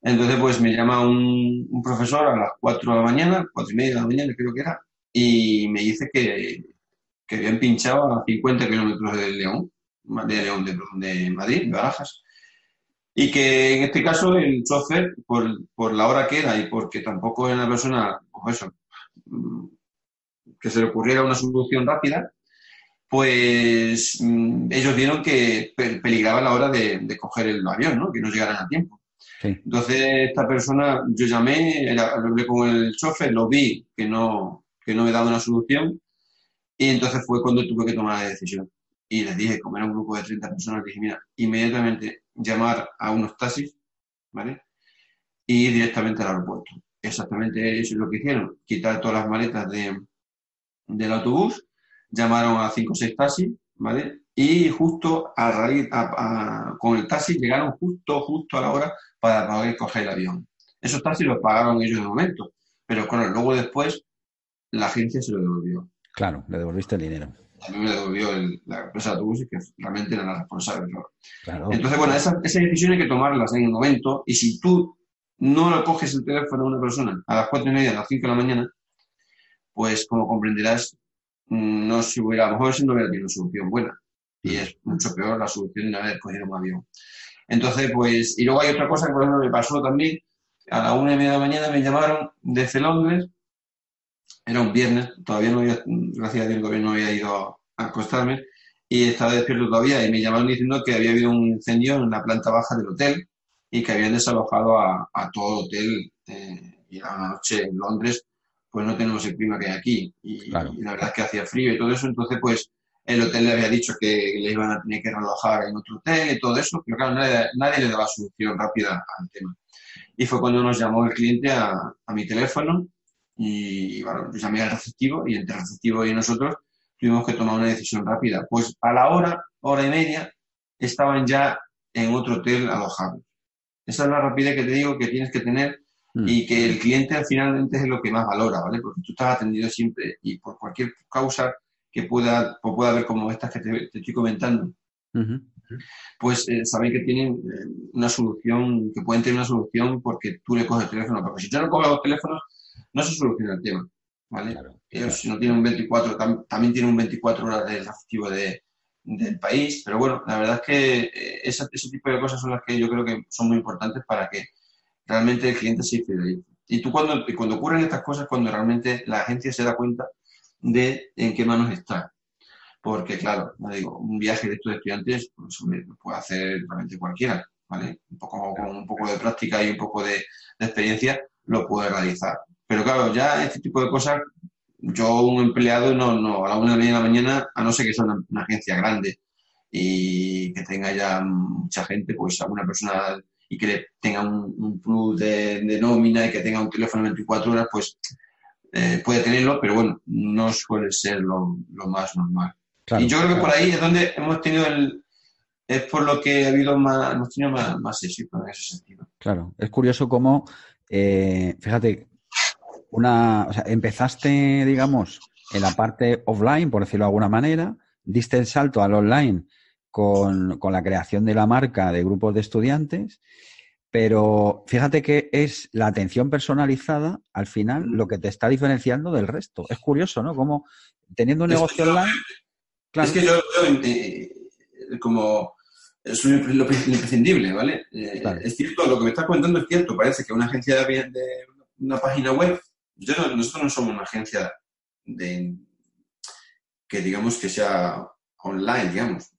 Entonces, pues me llama un, profesor a las 4 de la mañana, cuatro y media de la mañana creo que era, y me dice que, que habían pinchado a 50 kilómetros de León, de de, de Madrid, de Barajas, y que en este caso el chofer, por, por, la hora que era y porque tampoco era una persona, pues eso, mm, que se le ocurriera una solución rápida, pues mm, ellos vieron que peligraba la hora de, coger el avión, ¿no? que no llegaran a tiempo. Entonces, esta persona, yo llamé, hablé con el chofer, lo vi que no, que no me daba una solución, y entonces fue cuando tuve que tomar la decisión. Y les dije, como era un grupo de 30 personas, dije, mira, inmediatamente llamar a unos taxis, ¿vale? Y ir directamente al aeropuerto. Exactamente eso es lo que hicieron. Quitar todas las maletas de, del autobús, llamaron a cinco o seis taxis, ¿vale? Y justo a raíz, con el taxi llegaron justo, justo a la hora para poder coger el avión. Esos taxis los pagaron ellos de momento, pero claro, luego después la agencia se lo devolvió. Claro, le devolviste el dinero a mí me devolvió la empresa de autobuses, que realmente era la responsable. Entonces, bueno, esas, decisiones hay que tomarlas en el momento y si tú no le coges el teléfono a una persona a las cuatro y media, a las cinco de la mañana, pues como comprenderás, mm, no se hubiera, a lo mejor si no hubiera tenido una solución buena. Y es mucho peor la solución de haber cogido un avión. Entonces, pues, y luego hay otra cosa que por ejemplo me pasó también. A la una y media de la mañana me llamaron desde Londres era un viernes, todavía no había, gracias a Dios, no había ido a acostarme y estaba despierto todavía y me llamaron diciendo que había habido un incendio en la planta baja del hotel y que habían desalojado a, todo el hotel eh, y era una noche en Londres, pues no tenemos el clima que hay aquí y, la verdad es que hacía frío y todo eso, entonces pues el hotel le había dicho que le iban a tener que relojar en otro hotel y todo eso, pero claro, nadie, le daba solución rápida al tema. Y fue cuando nos llamó el cliente a, a mi teléfono y, bueno, yo llamé al receptivo y entre el receptivo y nosotros tuvimos que tomar una decisión rápida. Pues a la hora, hora y media, estaban ya en otro hotel alojados. Esa es la rapidez que te digo que tienes que tener mm. y que el cliente finalmente es lo que más valora, ¿vale? Porque tú estás atendido siempre y por cualquier causa que pueda, pues pueda ver como estas que te, estoy comentando, pues eh, saben que tienen eh, una solución, que pueden tener una solución porque tú le coges el teléfono. Porque si yo no cojo los teléfonos, no se soluciona el tema. ¿vale? Ellos si no tienen un 24, también tienen un 24 horas del activo de, del país, pero bueno, la verdad es que eh, ese, ese tipo de cosas son las que yo creo que son muy importantes para que realmente el cliente se fidelice. Y tú cuando, cuando ocurren estas cosas, cuando realmente la agencia se da cuenta de en qué manos está. Porque, claro, digo, un viaje de estos estudiantes pues, lo puede hacer realmente cualquiera, ¿vale? Un poco, con un poco de práctica y un poco de, experiencia lo puede realizar. Pero claro, ya este tipo de cosas, yo un empleado no, no, a la una de la mañana, a no ser que sea una, agencia grande y que tenga ya mucha gente, pues alguna persona y que tenga un, plus de, nómina y que tenga un teléfono 24 horas, pues eh, puede tenerlo, pero bueno, no suele ser lo, más normal. y yo creo que por ahí es donde hemos tenido el, es por lo que ha habido más, hemos tenido más, éxito en ese sentido. Claro, es curioso cómo, eh, fíjate, una, o sea, empezaste, digamos, en la parte offline, por decirlo de alguna manera, diste el salto al online con, con la creación de la marca de grupos de estudiantes pero fíjate que es la atención personalizada, al final, lo que te está diferenciando del resto. Es curioso, ¿no? Como teniendo un negocio online. Es que yo, eh, como es lo, imprescindible, ¿vale? Eh, es cierto, lo que me estás contando es cierto. Parece que una agencia de, de una página web, yo nosotros no somos una agencia de que digamos que sea online, digamos.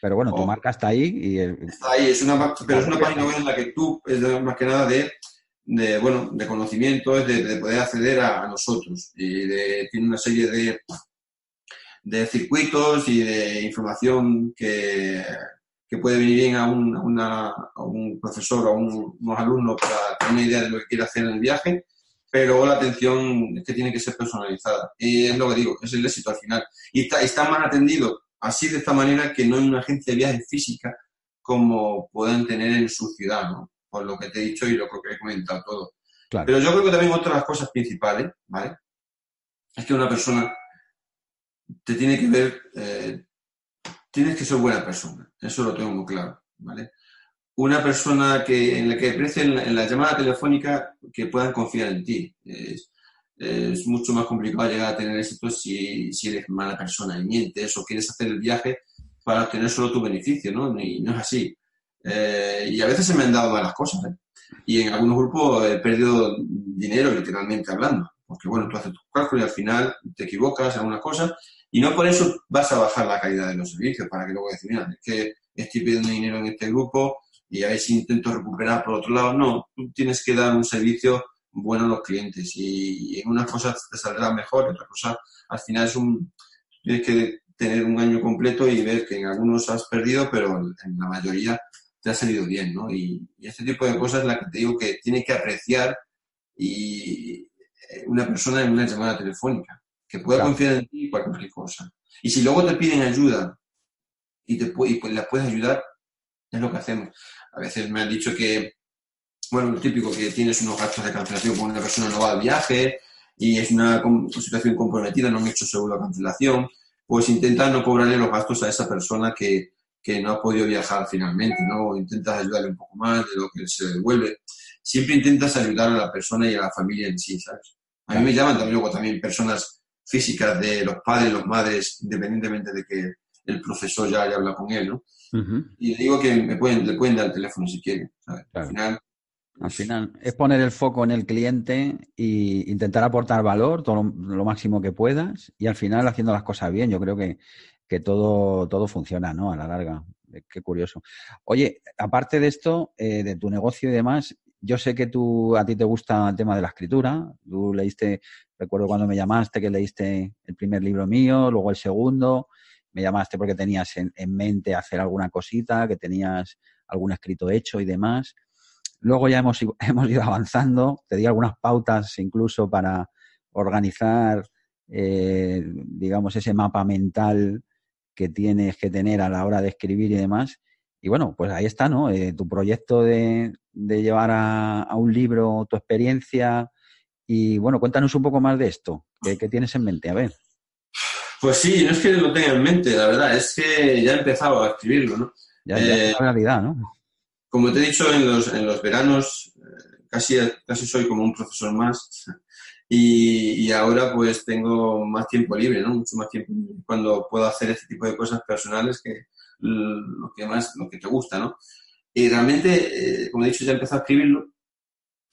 Pero bueno, tu marca está ahí y... Está ahí, es una, pero es una página web en la que tú, es más que nada de, de bueno, de conocimiento, de, de poder acceder a, nosotros. Y de, tiene una serie de, de circuitos y de información que, que puede venir bien a un, una, a un profesor o a unos alumnos para tener una idea de lo que quiere hacer en el viaje pero la atención es que tiene que ser personalizada. Y es lo que digo, es el éxito al final. Y está, está más atendido así de esta manera que no hay una agencia de viajes física como puedan tener en su ciudad, ¿no? Por lo que te he dicho y lo que he comentado todo. Pero yo creo que también otra de las cosas principales, ¿vale? Es que una persona te tiene que ver, eh, tienes que ser buena persona, eso lo tengo muy claro, ¿vale? Una persona que, en la que aprecien en la, llamada telefónica que puedan confiar en ti. Es, es mucho más complicado llegar a tener éxito si, si eres mala persona y mientes o quieres hacer el viaje para obtener solo tu beneficio, ¿no? Y no es así. Eh, y a veces se me han dado malas cosas, ¿eh? Y en algunos grupos he perdido dinero, literalmente hablando. Porque, bueno, tú haces tu cálculo y al final te equivocas en algunas cosas y no por eso vas a bajar la calidad de los servicios para que luego decir, mira, es que estoy pidiendo dinero en este grupo y a ver si intento recuperar por otro lado. No, tú tienes que dar un servicio bueno los clientes y, en unas cosas te saldrá mejor, en otras cosas al final es un, tienes que tener un año completo y ver que en algunos has perdido, pero en la mayoría te ha salido bien, ¿no? Y, este tipo de cosas es la que te digo que tiene que apreciar y eh, una persona en una llamada telefónica, que pueda confiar en ti cualquier cosa. Y si luego te piden ayuda y, te, y pues las puedes ayudar, es lo que hacemos. A veces me han dicho que bueno, lo típico que tienes unos gastos de cancelación cuando una persona no va al viaje y es una, situación comprometida, no han hecho seguro la cancelación, pues intenta no cobrarle los gastos a esa persona que, que no ha podido viajar finalmente, ¿no? Intentas ayudarle un poco más de lo que se devuelve. Siempre intentas ayudar a la persona y a la familia en sí, ¿sabes? A mí me llaman también luego también personas físicas de los padres, los madres, independientemente de que el profesor ya haya hablado con él, ¿no? Y le digo que me pueden, le pueden dar el teléfono si quieren, ¿sabes? Al final al final es poner el foco en el cliente e intentar aportar valor todo lo, máximo que puedas y al final haciendo las cosas bien. Yo creo que, que todo, todo funciona, ¿no? A la larga. Qué curioso. Oye, aparte de esto, eh, de tu negocio y demás, yo sé que tú, a ti te gusta el tema de la escritura. Tú leíste, recuerdo cuando me llamaste que leíste el primer libro mío, luego el segundo. Me llamaste porque tenías en mente hacer alguna cosita, que tenías algún escrito hecho y demás. Luego ya hemos, hemos ido avanzando, te di algunas pautas incluso para organizar, eh, digamos, ese mapa mental que tienes que tener a la hora de escribir y demás. Y bueno, pues ahí está, ¿no? Eh, tu proyecto de, llevar a, a, un libro tu experiencia. Y bueno, cuéntanos un poco más de esto. ¿Qué, tienes en mente? A ver. Pues sí, no es que lo tenga en mente, la verdad, es que ya he empezado a escribirlo, ¿no? Ya, ya Eh, es una realidad, ¿no? Como te he dicho, en los, en los veranos eh, casi, casi soy como un profesor más y, y ahora pues tengo más tiempo libre, ¿no? Mucho más tiempo libre cuando puedo hacer este tipo de cosas personales que lo que más, lo que te gusta, ¿no? Y realmente, eh, como he dicho, ya he empezado a escribirlo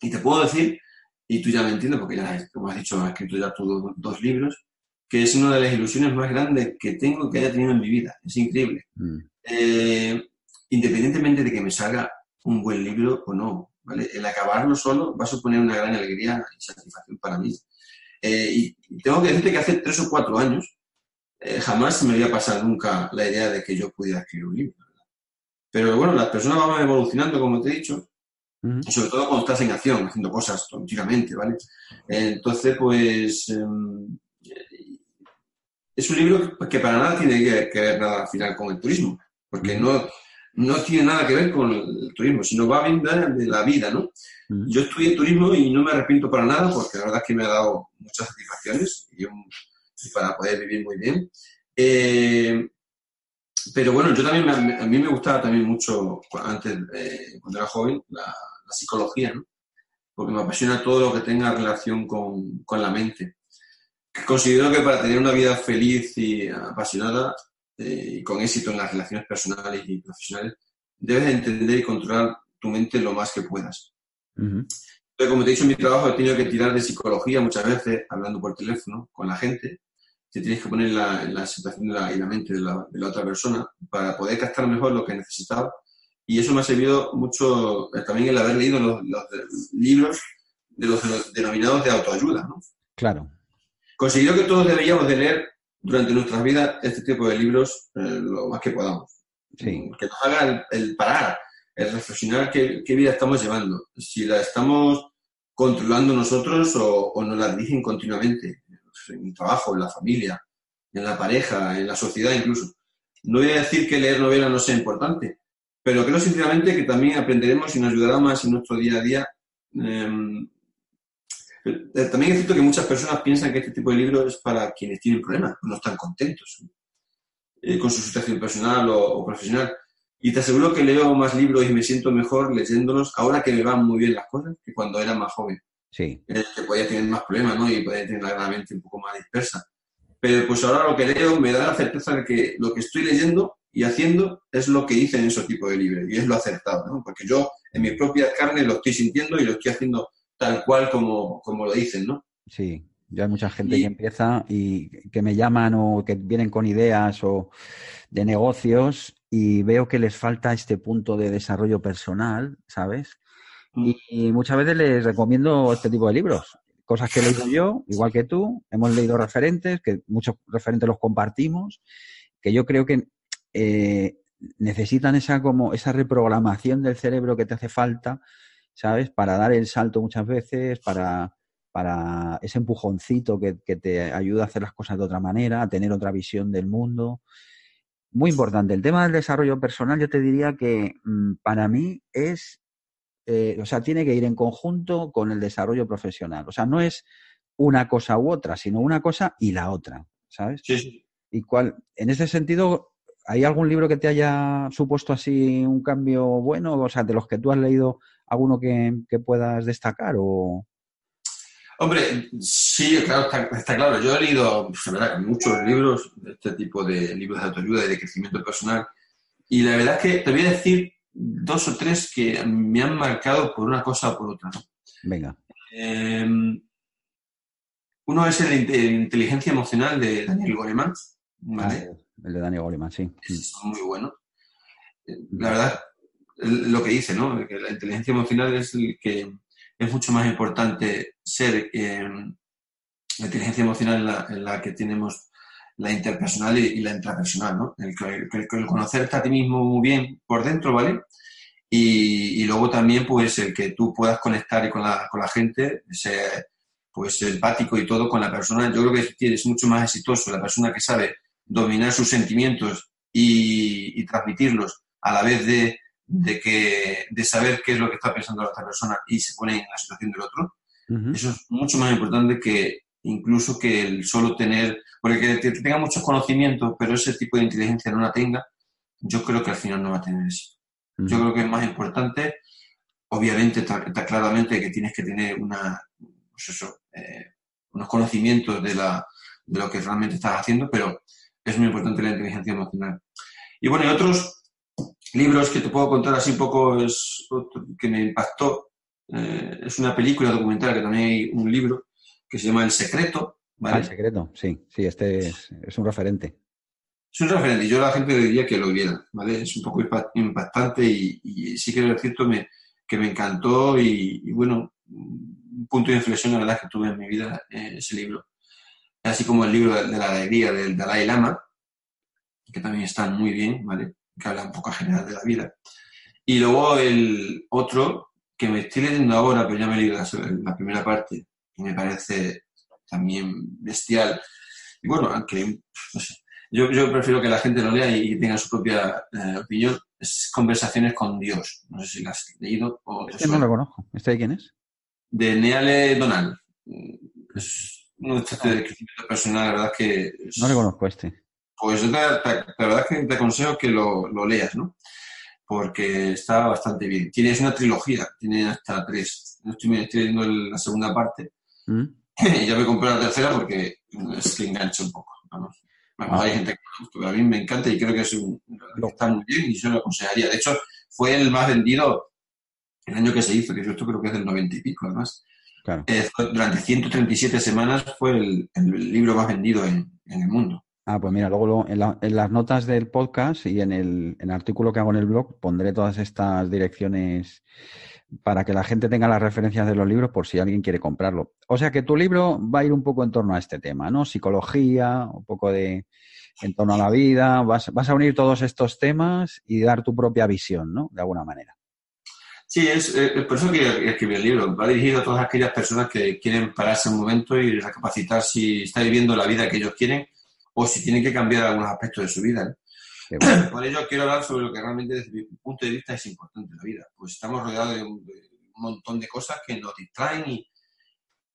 y te puedo decir, y tú ya me entiendes porque ya, como has dicho, has escrito ya tus dos libros, que es una de las ilusiones más grandes que tengo que haya tenido en mi vida. Es increíble Mm, eh, independientemente de que me salga un buen libro o no, ¿vale? El acabarlo solo va a suponer una gran alegría y satisfacción para mí. Eh, y tengo que decirte que hace tres o cuatro años eh, jamás se me había pasado nunca la idea de que yo pudiera escribir un libro. ¿verdad? Pero bueno, las personas van evolucionando, como te he dicho, y sobre todo cuando estás en acción, haciendo cosas continuamente, ¿vale? Entonces, pues, em, es un libro que, para nada tiene que, que ver nada al final con el turismo, porque no, no tiene nada que ver con el turismo, sino va bien de, de la vida, ¿no? Yo estudié turismo y no me arrepiento para nada, porque la verdad es que me ha dado muchas satisfacciones y, un- y para poder vivir muy bien. Eh, pero bueno, yo también, me- a mí me gustaba también mucho, antes, eh, cuando era joven, la, la psicología, ¿no? Porque me apasiona todo lo que tenga relación con, con la mente. Considero que para tener una vida feliz y apasionada eh, y con éxito en las relaciones personales y profesionales, debes de entender y controlar tu mente lo más que puedas. Ujú. Entonces, como te he dicho, en mi trabajo he tenido que tirar de psicología muchas veces, hablando por teléfono con la gente. Te tienes que poner en la, la situación la, y la mente de la, de la otra persona para poder captar mejor lo que necesitaba. Y eso me ha servido mucho eh, también el haber leído los, los de- libros los, de los denominados de autoayuda. ¿no? Claro. Considero que todos deberíamos de leer durante nuestras vidas este tipo de libros eh, lo más que podamos. Sí. Que nos haga el, el parar, el reflexionar qué, qué vida estamos llevando. Si la estamos controlando nosotros o, o nos la dirigen continuamente. En el trabajo, en la familia, en la pareja, en la sociedad incluso. No voy a decir que leer novela no sea importante, pero creo sinceramente que también aprenderemos y nos ayudará más en nuestro día a día. Eh, también es cierto que muchas personas piensan que este tipo de libros es para quienes tienen problemas, no están contentos eh, con su situación personal o, o profesional. Y te aseguro que leo más libros y me siento mejor leyéndolos ahora que me van muy bien las cosas que cuando era más joven, Sí. eh, que podía tener más problemas ¿no? y podía tener la mente un poco más dispersa. Pero pues ahora lo que leo me da la certeza de que lo que estoy leyendo y haciendo es lo que dicen en esos tipos de libros y es lo acertado, ¿no? porque yo en mi propia carne lo estoy sintiendo y lo estoy haciendo tal cual como, como lo dicen, ¿no? Sí, ya hay mucha gente Y- que empieza y que me llaman o que vienen con ideas o de negocios y veo que les falta este punto de desarrollo personal, ¿sabes? Mm. Y, y muchas veces les recomiendo este tipo de libros, cosas que he leído yo, igual que tú, hemos leído referentes, que muchos referentes los compartimos, que yo creo que eh, necesitan esa como esa reprogramación del cerebro que te hace falta, ¿sabes? Para dar el salto muchas veces, para, para ese empujoncito que, que te ayuda a hacer las cosas de otra manera, a tener otra visión del mundo. Muy importante. El tema del desarrollo personal, yo te diría que mm, para mí es, eh, o sea, tiene que ir en conjunto con el desarrollo profesional. O sea, no es una cosa u otra, sino una cosa y la otra, ¿sabes? Sí, sí. ¿Y cuál? En ese sentido, ¿hay algún libro que te haya supuesto así un cambio bueno? O sea, de los que tú has leído, ¿alguno que, que puedas destacar? O... Hombre, sí, claro, está, está claro. Yo he leído pues, la verdad, que muchos libros de este tipo de libros de autoayuda y de crecimiento personal. Y la verdad es que te voy a decir dos o tres que me han marcado por una cosa o por otra. Venga. Eh, uno es el de inte- inteligencia emocional de Daniel Goleman. Ah, ¿vale? el de Daniel Goleman, sí. es muy bueno. Eh, La verdad, lo que dice, ¿no? Que la inteligencia emocional es el que es mucho más importante ser eh, la inteligencia emocional en la, que tenemos la interpersonal y, la intrapersonal, ¿no? El, el, el conocerte a ti mismo muy bien por dentro, ¿vale? Y, luego también, pues, el que tú puedas conectar con la, con la gente, ser, pues, empático y todo con la persona. Yo creo que es mucho más exitoso la persona que sabe dominar sus sentimientos y transmitirlos a la vez de, de, que, de saber qué es lo que está pensando la otra persona y se pone en la situación del otro. Ujú. Eso es mucho más importante que incluso que el solo tener, porque que tenga muchos conocimientos, pero ese tipo de inteligencia no la tenga, yo creo que al final no va a tener eso. Yo creo que es más importante, obviamente, está, claramente que tienes que tener una, pues eso, eh, unos conocimientos de, la, de lo que realmente estás haciendo, pero es muy importante la inteligencia emocional. Y bueno, y otros libros que te puedo contar así un poco es que me impactó. Eh, es una película documental que también hay un libro que se llama El Secreto. ¿vale? Ah, el Secreto, sí, sí, este es, un referente. Es un referente y yo a la gente le diría que lo viera, ¿vale? Es un poco impactante y, sí que es cierto me, que me encantó y, bueno, un punto de inflexión la verdad que tuve en mi vida eh, ese libro. Así como el libro de, la alegría del Dalai Lama, que también está muy bien, ¿vale? Que habla un poco general de la vida. Y luego el otro que me estoy leyendo ahora, pero ya me he leído la primera parte, y me parece también bestial. Y bueno, aunque, no sé, yo, yo prefiero que la gente lo lea y, tenga su propia eh, opinión. Es Conversaciones con Dios. No sé si la has leído o... Este no lo conozco. ¿Este de quién es? De Neale Donald. Es un de crecimiento personal, la verdad que... no le conozco este. Pues la verdad que te aconsejo que lo, lo leas, ¿no? Porque está bastante bien. Tienes una trilogía, tiene hasta tres. Estoy, estoy leyendo la segunda parte ¿Mm? ya me compré la tercera porque es que engancha un poco. Ah. hay gente que a mí me encanta y creo que es un, está muy bien y yo lo aconsejaría. De hecho, fue el más vendido el año que se hizo, que yo esto creo que es del 90 y pico, además. Eh, durante 137 semanas fue el, libro más vendido en, el mundo. Ah, pues mira, luego en, en, las notas del podcast y en el, en el, artículo que hago en el blog pondré todas estas direcciones para que la gente tenga las referencias de los libros por si alguien quiere comprarlo. O sea que tu libro va a ir un poco en torno a este tema, ¿no? Psicología, un poco de en torno a la vida, vas, vas a unir todos estos temas y dar tu propia visión, ¿no? De alguna manera. Sí, es, eh, por eso que escribí el libro. Va dirigido a todas aquellas personas que quieren pararse un momento y recapacitar si está viviendo la vida que ellos quieren o si tienen que cambiar algunos aspectos de su vida. Por ello quiero hablar sobre lo que realmente desde mi punto de vista es importante en la vida. Pues estamos rodeados de un, montón de cosas que nos distraen y,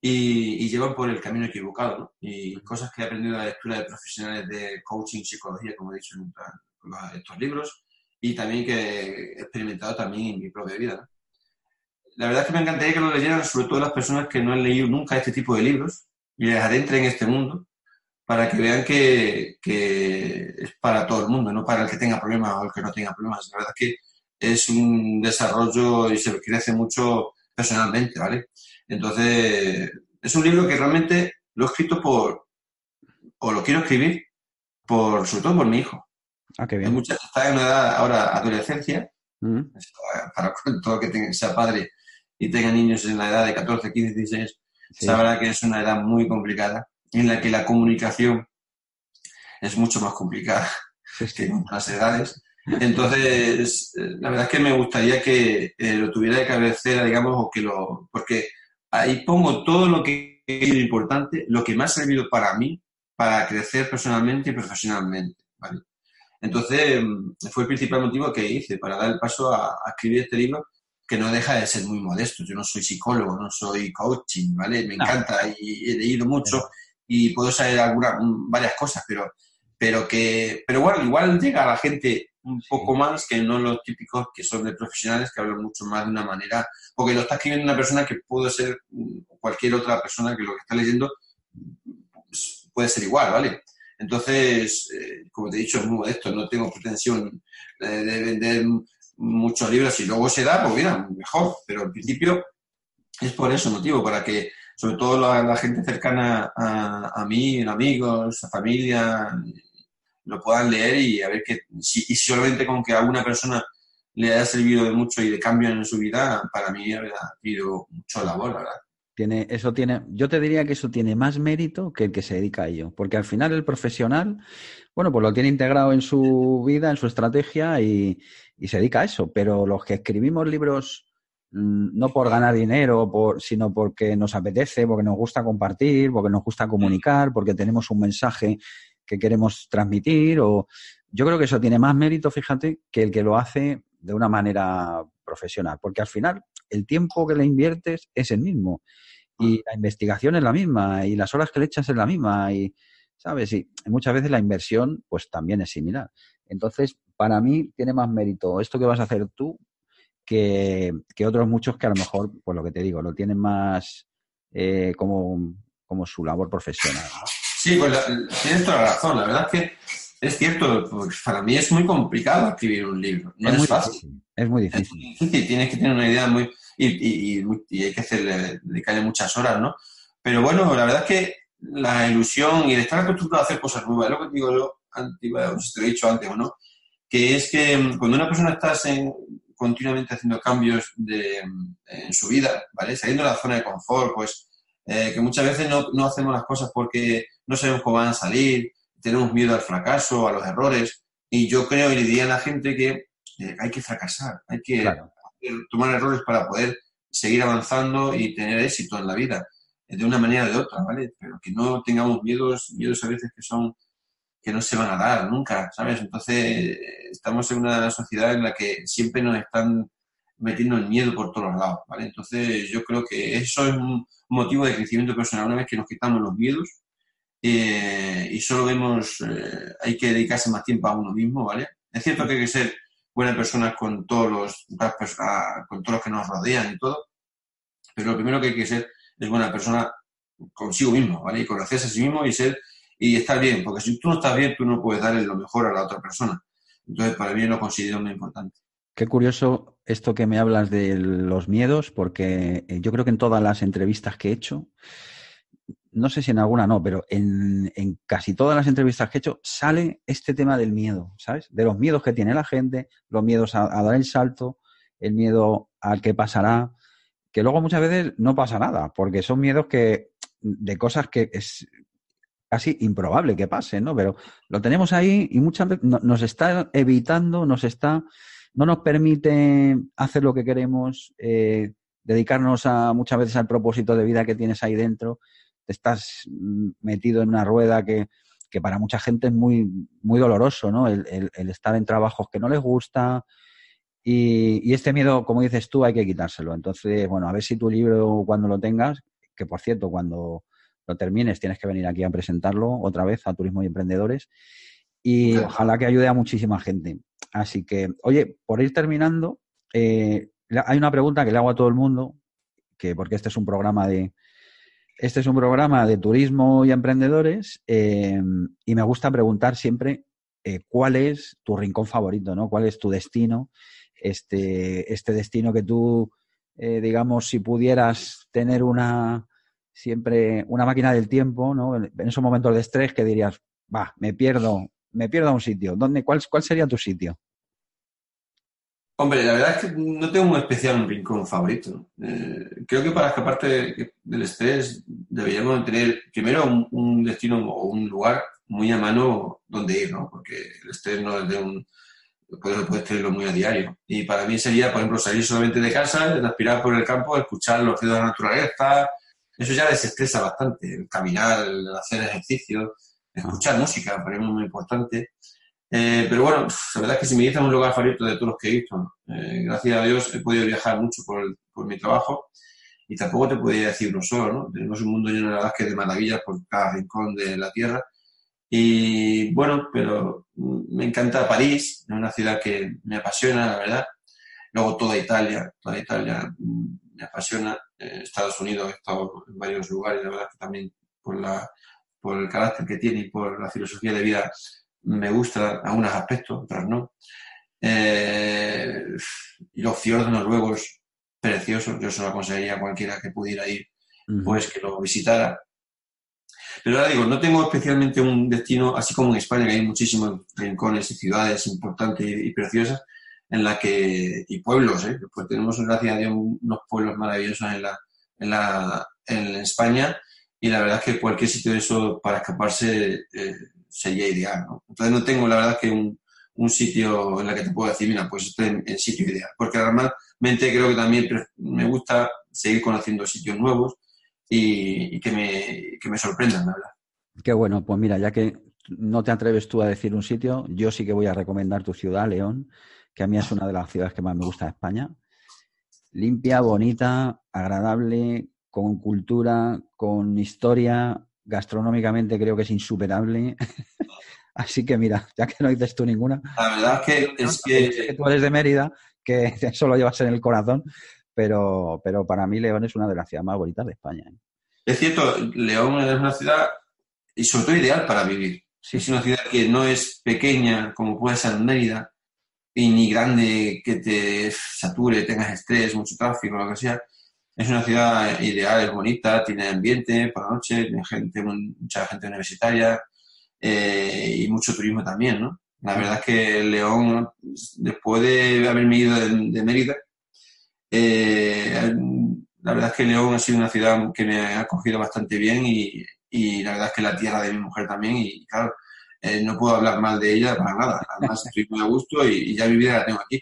y, llevan por el camino equivocado. ¿no? Y cosas que he aprendido en la lectura de profesionales de coaching, psicología, como he dicho en estos libros, y también que he experimentado también en mi propia vida. La verdad es que me encantaría que lo leyeran, sobre todo las personas que no han leído nunca este tipo de libros y les adentren en este mundo para que vean que, es para todo el mundo, no para el que tenga problemas o el que no tenga problemas. La verdad es que es un desarrollo y se crece mucho personalmente, ¿vale? Entonces, es un libro que realmente lo he escrito por, o lo quiero escribir, por, sobre todo por mi hijo. Ah, qué bien. está en una edad ahora adolescencia, mm. para todo que sea padre y tenga niños en la edad de 14, 15, 16, sabrá que es una edad muy complicada en la que la comunicación es mucho más complicada que en otras edades. Entonces, la verdad es que me gustaría que eh, lo tuviera de cabecera, digamos, o que lo. Porque ahí pongo todo lo que es importante, lo que me ha servido para mí, para crecer personalmente y profesionalmente. Entonces, fue el principal motivo que hice para dar el paso a, a, escribir este libro, que no deja de ser muy modesto. Yo no soy psicólogo, no soy coaching, ¿vale? Me encanta y he leído mucho y puedo saber algunas, varias cosas, pero, pero que, pero bueno, igual llega a la gente un poco más que no los típicos que son de profesionales que hablan mucho más de una manera, porque lo está escribiendo una persona que puede ser cualquier otra persona que lo que está leyendo pues, puede ser igual, ¿vale? Entonces, eh, como te he dicho, es muy modesto, no tengo pretensión de vender muchos libros y luego se da, pues mira, mejor, pero al principio es por ese motivo, para que sobre todo la, gente cercana a, mí, amigos, a familia, lo puedan leer y a ver que, si, y solamente con que a alguna persona le haya servido de mucho y de cambio en su vida, para mí ha sido mucho labor, ¿verdad? Tiene, eso tiene, yo te diría que eso tiene más mérito que el que se dedica a ello, porque al final el profesional, bueno, pues lo tiene integrado en su vida, en su estrategia y, y se dedica a eso, pero los que escribimos libros no por ganar dinero, por, sino porque nos apetece, porque nos gusta compartir, porque nos gusta comunicar, porque tenemos un mensaje que queremos transmitir. O yo creo que eso tiene más mérito, fíjate, que el que lo hace de una manera profesional, porque al final el tiempo que le inviertes es el mismo. y la investigación es la misma y las horas que le echas es la misma y, ¿sabes? Y muchas veces la inversión pues también es similar. Entonces, para mí tiene más mérito esto que vas a hacer tú que, otros muchos que a lo mejor, pues lo que te digo, lo tienen más eh, como, como su labor profesional. Sí, pues tienes toda la razón. La verdad es que es cierto, pues para mí es muy complicado escribir un libro. No es, fácil. es muy difícil. Tienes que tener una idea muy. Y, hay que hacerle, dedicarle muchas horas, ¿no? Pero bueno, la verdad es que la ilusión y el estar acostumbrado a hacer cosas nuevas, es lo que digo yo, antes, te lo he dicho antes o no, que es que mm, cuando una persona está continuamente haciendo cambios de, en su vida, ¿vale? Saliendo de la zona de confort, pues eh, que muchas veces no, no, hacemos las cosas porque no sabemos cómo van a salir, tenemos miedo al fracaso, a los errores, y yo creo y le diría a la gente que eh, hay que fracasar, hay que tomar errores para poder seguir avanzando y tener éxito en la vida, de una manera o de otra, ¿vale? Pero que no tengamos miedos, miedos a veces que son que no se van a dar nunca, ¿sabes? Entonces, estamos en una sociedad en la que siempre nos están metiendo el miedo por todos lados, ¿vale? Entonces, yo creo que eso es un motivo de crecimiento personal. Una vez que nos quitamos los miedos eh, y solo vemos, eh, hay que dedicarse más tiempo a uno mismo, ¿vale? Es cierto que hay que ser buena persona con todos los, con todos los que nos rodean y todo, pero lo primero que hay que ser es buena persona consigo mismo, ¿vale? Y conocerse a sí mismo y ser y estar bien, porque si tú no estás bien, tú no puedes darle lo mejor a la otra persona. Entonces, para mí lo considero muy importante. Qué curioso esto que me hablas de los miedos, porque eh, yo creo que en todas las entrevistas que he hecho, no sé si en alguna no, pero en, casi todas las entrevistas que he hecho sale este tema del miedo, ¿sabes? De los miedos que tiene la gente, los miedos a, dar el salto, el miedo al que pasará, que luego muchas veces no pasa nada, porque son miedos que de cosas que es, casi improbable que pase, ¿no? Pero lo tenemos ahí y muchas veces nos está evitando, nos está, no nos permite hacer lo que queremos, eh, dedicarnos a muchas veces al propósito de vida que tienes ahí dentro. Te estás metido en una rueda que, que para mucha gente es muy, muy doloroso, ¿no? El, el, estar en trabajos que no les gusta. Y, y este miedo, como dices tú, hay que quitárselo. Entonces, bueno, a ver si tu libro, cuando lo tengas, que por cierto, cuando lo termines, tienes que venir aquí a presentarlo otra vez a Turismo y Emprendedores y ojalá que ayude a muchísima gente. Así que, oye, por ir terminando, eh, hay una pregunta que le hago a todo el mundo, que porque este es un programa de este es un programa de turismo y emprendedores eh, y me gusta preguntar siempre eh, cuál es tu rincón favorito, ¿no? ¿Cuál es tu destino? Este, este destino que tú, digamos, si pudieras tener una, siempre una máquina del tiempo, ¿no? En esos momentos de estrés que dirías, va, me pierdo, me pierdo a un sitio. ¿Dónde, cuál, ¿Cuál sería tu sitio? Hombre, la verdad es que no tengo un especial rincón favorito. Eh, creo que para escaparte del estrés deberíamos tener primero un, destino o un lugar muy a mano donde ir, ¿no? Porque el estrés no es de un... Puedes, puedes tenerlo muy a diario. Y para mí sería, por ejemplo, salir solamente de casa, respirar por el campo, escuchar los ruidos de la naturaleza, eso ya desestresa bastante, caminar, hacer ejercicio, escuchar música, para mí es muy importante. Eh, pero bueno, la verdad es que si me dicen un lugar favorito de todos los que he visto, eh, gracias a Dios he podido viajar mucho por, por, mi trabajo y tampoco te podría decir uno solo, ¿no? Tenemos un mundo lleno de verdad que de maravillas por cada rincón de la Tierra. Y bueno, pero me encanta París, es una ciudad que me apasiona, la verdad. Luego toda Italia, toda Italia me apasiona. Eh, Estados Unidos he estado en varios lugares, la verdad que también por, la, por el carácter que tiene y por la filosofía de vida me gusta algunos aspectos, otros no. Eh, y los fiordos noruegos preciosos, yo se lo aconsejaría a cualquiera que pudiera ir, pues que lo visitara. Pero ahora digo, no tengo especialmente un destino, así como en España, que hay muchísimos rincones y ciudades importantes y preciosas, en la que, y pueblos, ¿eh? pues tenemos, gracias a Dios, unos pueblos maravillosos en, la, en, la, en España y la verdad es que cualquier sitio de eso para escaparse eh, sería ideal. ¿no? Entonces no tengo la verdad que un, un sitio en el que te puedo decir, mira, pues estoy en, sitio ideal, porque realmente creo que también me gusta seguir conociendo sitios nuevos y, y que, me, que me sorprendan, la verdad. Qué bueno, pues mira, ya que no te atreves tú a decir un sitio, yo sí que voy a recomendar tu ciudad, León, que a mí es una de las ciudades que más me gusta de España. Limpia, bonita, agradable, con cultura, con historia, gastronómicamente creo que es insuperable. Así que mira, ya que no dices tú ninguna. La verdad que es que... tú eres de Mérida, que eso lo llevas en el corazón, pero, pero para mí León es una de las ciudades más bonitas de España. ¿eh? Es cierto, León es una ciudad y sobre todo ideal para vivir. Es una ciudad que no es pequeña como puede ser Mérida y ni grande que te sature, tengas estrés, mucho tráfico, lo que sea. Es una ciudad ideal, es bonita, tiene ambiente por la noche, tiene gente, mucha gente universitaria eh, y mucho turismo también, ¿no? La verdad es que León, después de haberme ido de, Mérida, eh, la verdad es que León ha sido una ciudad que me ha acogido bastante bien y, y la verdad es que la tierra de mi mujer también y claro, eh, no puedo hablar mal de ella para nada. Además estoy muy a gusto y, ya mi vida la tengo aquí.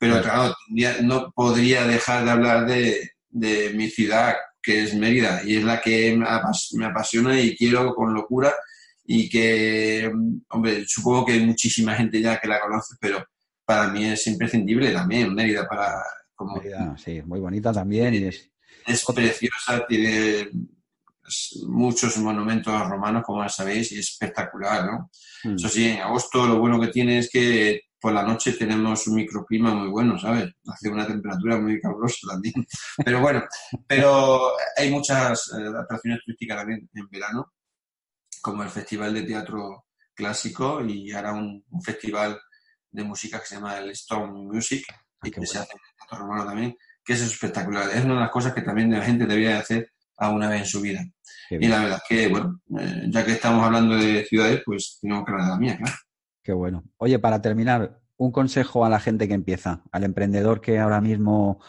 Pero claro, no podría dejar de hablar de, de mi ciudad, que es Mérida, y es la que me apasiona y quiero con locura y que, hombre, supongo que hay muchísima gente ya que la conoce, pero para mí es imprescindible también Mérida para... Como, Mérida, sí, muy bonita también. Y es, es preciosa, tiene muchos monumentos romanos, como ya sabéis, y es espectacular, ¿no? Mm. Eso sí, en agosto lo bueno que tiene es que por la noche tenemos un microclima muy bueno, ¿sabes? Hace una temperatura muy calurosa también. Pero bueno, pero hay muchas eh, atracciones turísticas también en verano, como el Festival de Teatro Clásico y ahora un, festival de música que se llama el Stone Music, ah, y que se hace en el Teatro Romano también, que es espectacular. Es una de las cosas que también la gente debería hacer alguna vez en su vida. y la verdad es que, bueno, eh, ya que estamos hablando de ciudades, pues tengo que hablar de la mía, claro. Qué bueno. Oye, para terminar, un consejo a la gente que empieza, al emprendedor que ahora mismo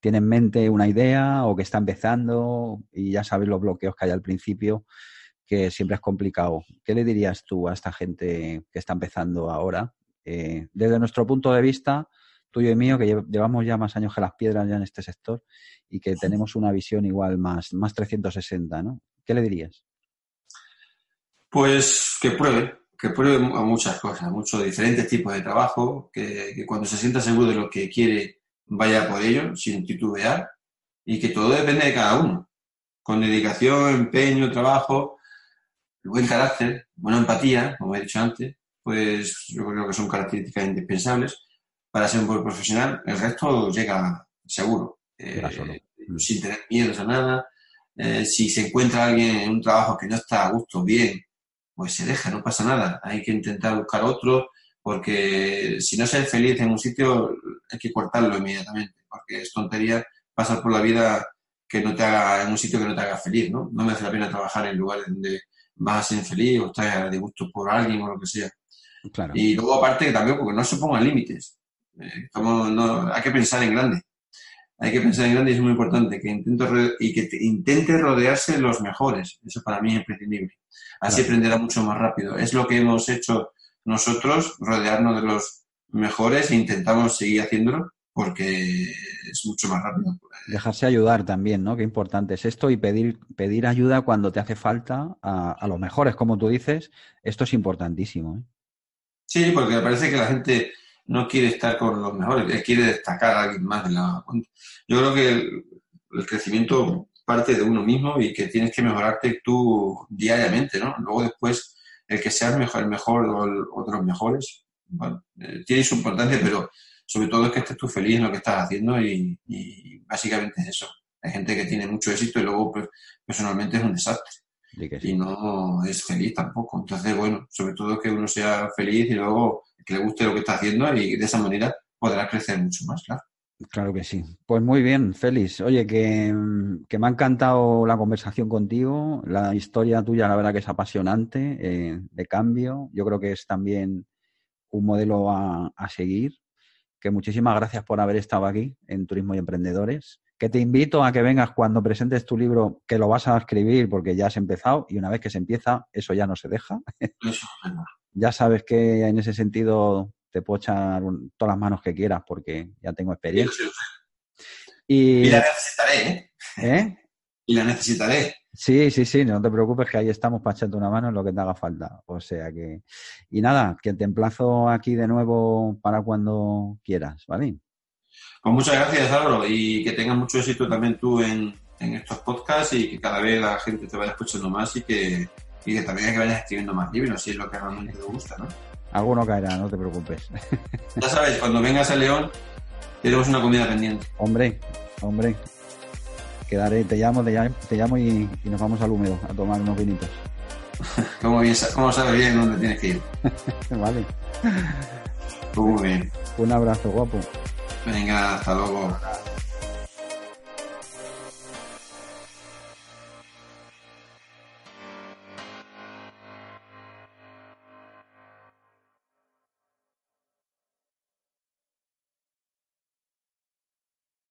tiene en mente una idea o que está empezando y ya sabes los bloqueos que hay al principio, que siempre es complicado. ¿Qué le dirías tú a esta gente que está empezando ahora? Eh, desde nuestro punto de vista, tuyo y mío, que llevamos ya más años que las piedras ya en este sector y que tenemos una visión igual más, más 360, ¿no? ¿Qué le dirías? Pues que pruebe, que pruebe a muchas cosas, muchos diferentes tipos de trabajo, que, cuando se sienta seguro de lo que quiere vaya por ello, sin titubear, y que todo depende de cada uno, con dedicación, empeño, trabajo, buen carácter, buena empatía, como he dicho antes, pues yo creo que son características indispensables para ser un buen profesional, el resto llega seguro, eh, sin tener miedo a nada. Eh, si se encuentra alguien en un trabajo que no está a gusto, bien, pues se deja, no pasa nada. Hay que intentar buscar otro, porque si no se es feliz en un sitio, hay que cortarlo inmediatamente, porque es tontería pasar por la vida que no te haga, en un sitio que no te haga feliz, ¿no? No me hace la pena trabajar en lugares donde vas a ser infeliz o estás de gusto por alguien o lo que sea. Y luego aparte también porque no se pongan límites. Eh, no, hay que pensar en grande. Hay que pensar en grande y es muy importante que intento y que intente rodearse de los mejores. Eso para mí es imprescindible. Así aprenderá mucho más rápido. Es lo que hemos hecho nosotros, rodearnos de los mejores e intentamos seguir haciéndolo porque es mucho más rápido. Dejarse ayudar también, ¿no? Qué importante es esto y pedir, pedir ayuda cuando te hace falta a, a los mejores, como tú dices. Esto es importantísimo. ¿eh? Sí, porque me parece que la gente no quiere estar con los mejores, quiere destacar a alguien más de la cuenta. Yo creo que el, crecimiento parte de uno mismo y que tienes que mejorarte tú diariamente, ¿no? Luego después, el que seas mejor, el mejor o, de los mejores, bueno, eh, tiene su importancia, pero sobre todo es que estés tú feliz en lo que estás haciendo y, básicamente es eso. Hay gente que tiene mucho éxito y luego pues, personalmente es un desastre. Y no es feliz tampoco. Entonces, bueno, sobre todo que uno sea feliz y luego que le guste lo que está haciendo y de esa manera podrá crecer mucho más, claro. Claro que sí. Pues muy bien, Félix. Oye, que, me ha encantado la conversación contigo. La historia tuya, la verdad que es apasionante, eh, de cambio. Yo creo que es también un modelo a, a, seguir. Que muchísimas gracias por haber estado aquí en Turismo y Emprendedores. Que te invito a que vengas cuando presentes tu libro, que lo vas a escribir porque ya has empezado y una vez que se empieza, eso ya no se deja. Ya sabes que en ese sentido te puedo echar todas las manos que quieras porque ya tengo experiencia. Y, la necesitaré, ¿eh? ¿eh? Y la necesitaré. Sí, sí, sí, no te preocupes que ahí estamos para echarte una mano en lo que te haga falta. O sea que... Y nada, que te emplazo aquí de nuevo para cuando quieras, ¿vale? Pues muchas gracias, Álvaro, y que tengas mucho éxito también tú en, en estos podcasts y que cada vez la gente te vaya escuchando más y que, y que también que vayas escribiendo más libros, si es lo que realmente te gusta, ¿no? Alguno caerá, no te preocupes. Ya sabes, cuando vengas a León, tenemos una comida pendiente. Hombre, hombre. Quedaré, te llamo, te llamo, te llamo y, y nos vamos al húmedo a tomar unos vinitos. ¿Cómo, bien, cómo sabes bien dónde tienes que ir? vale. Muy bien. Un abrazo, guapo. Venga, hasta luego.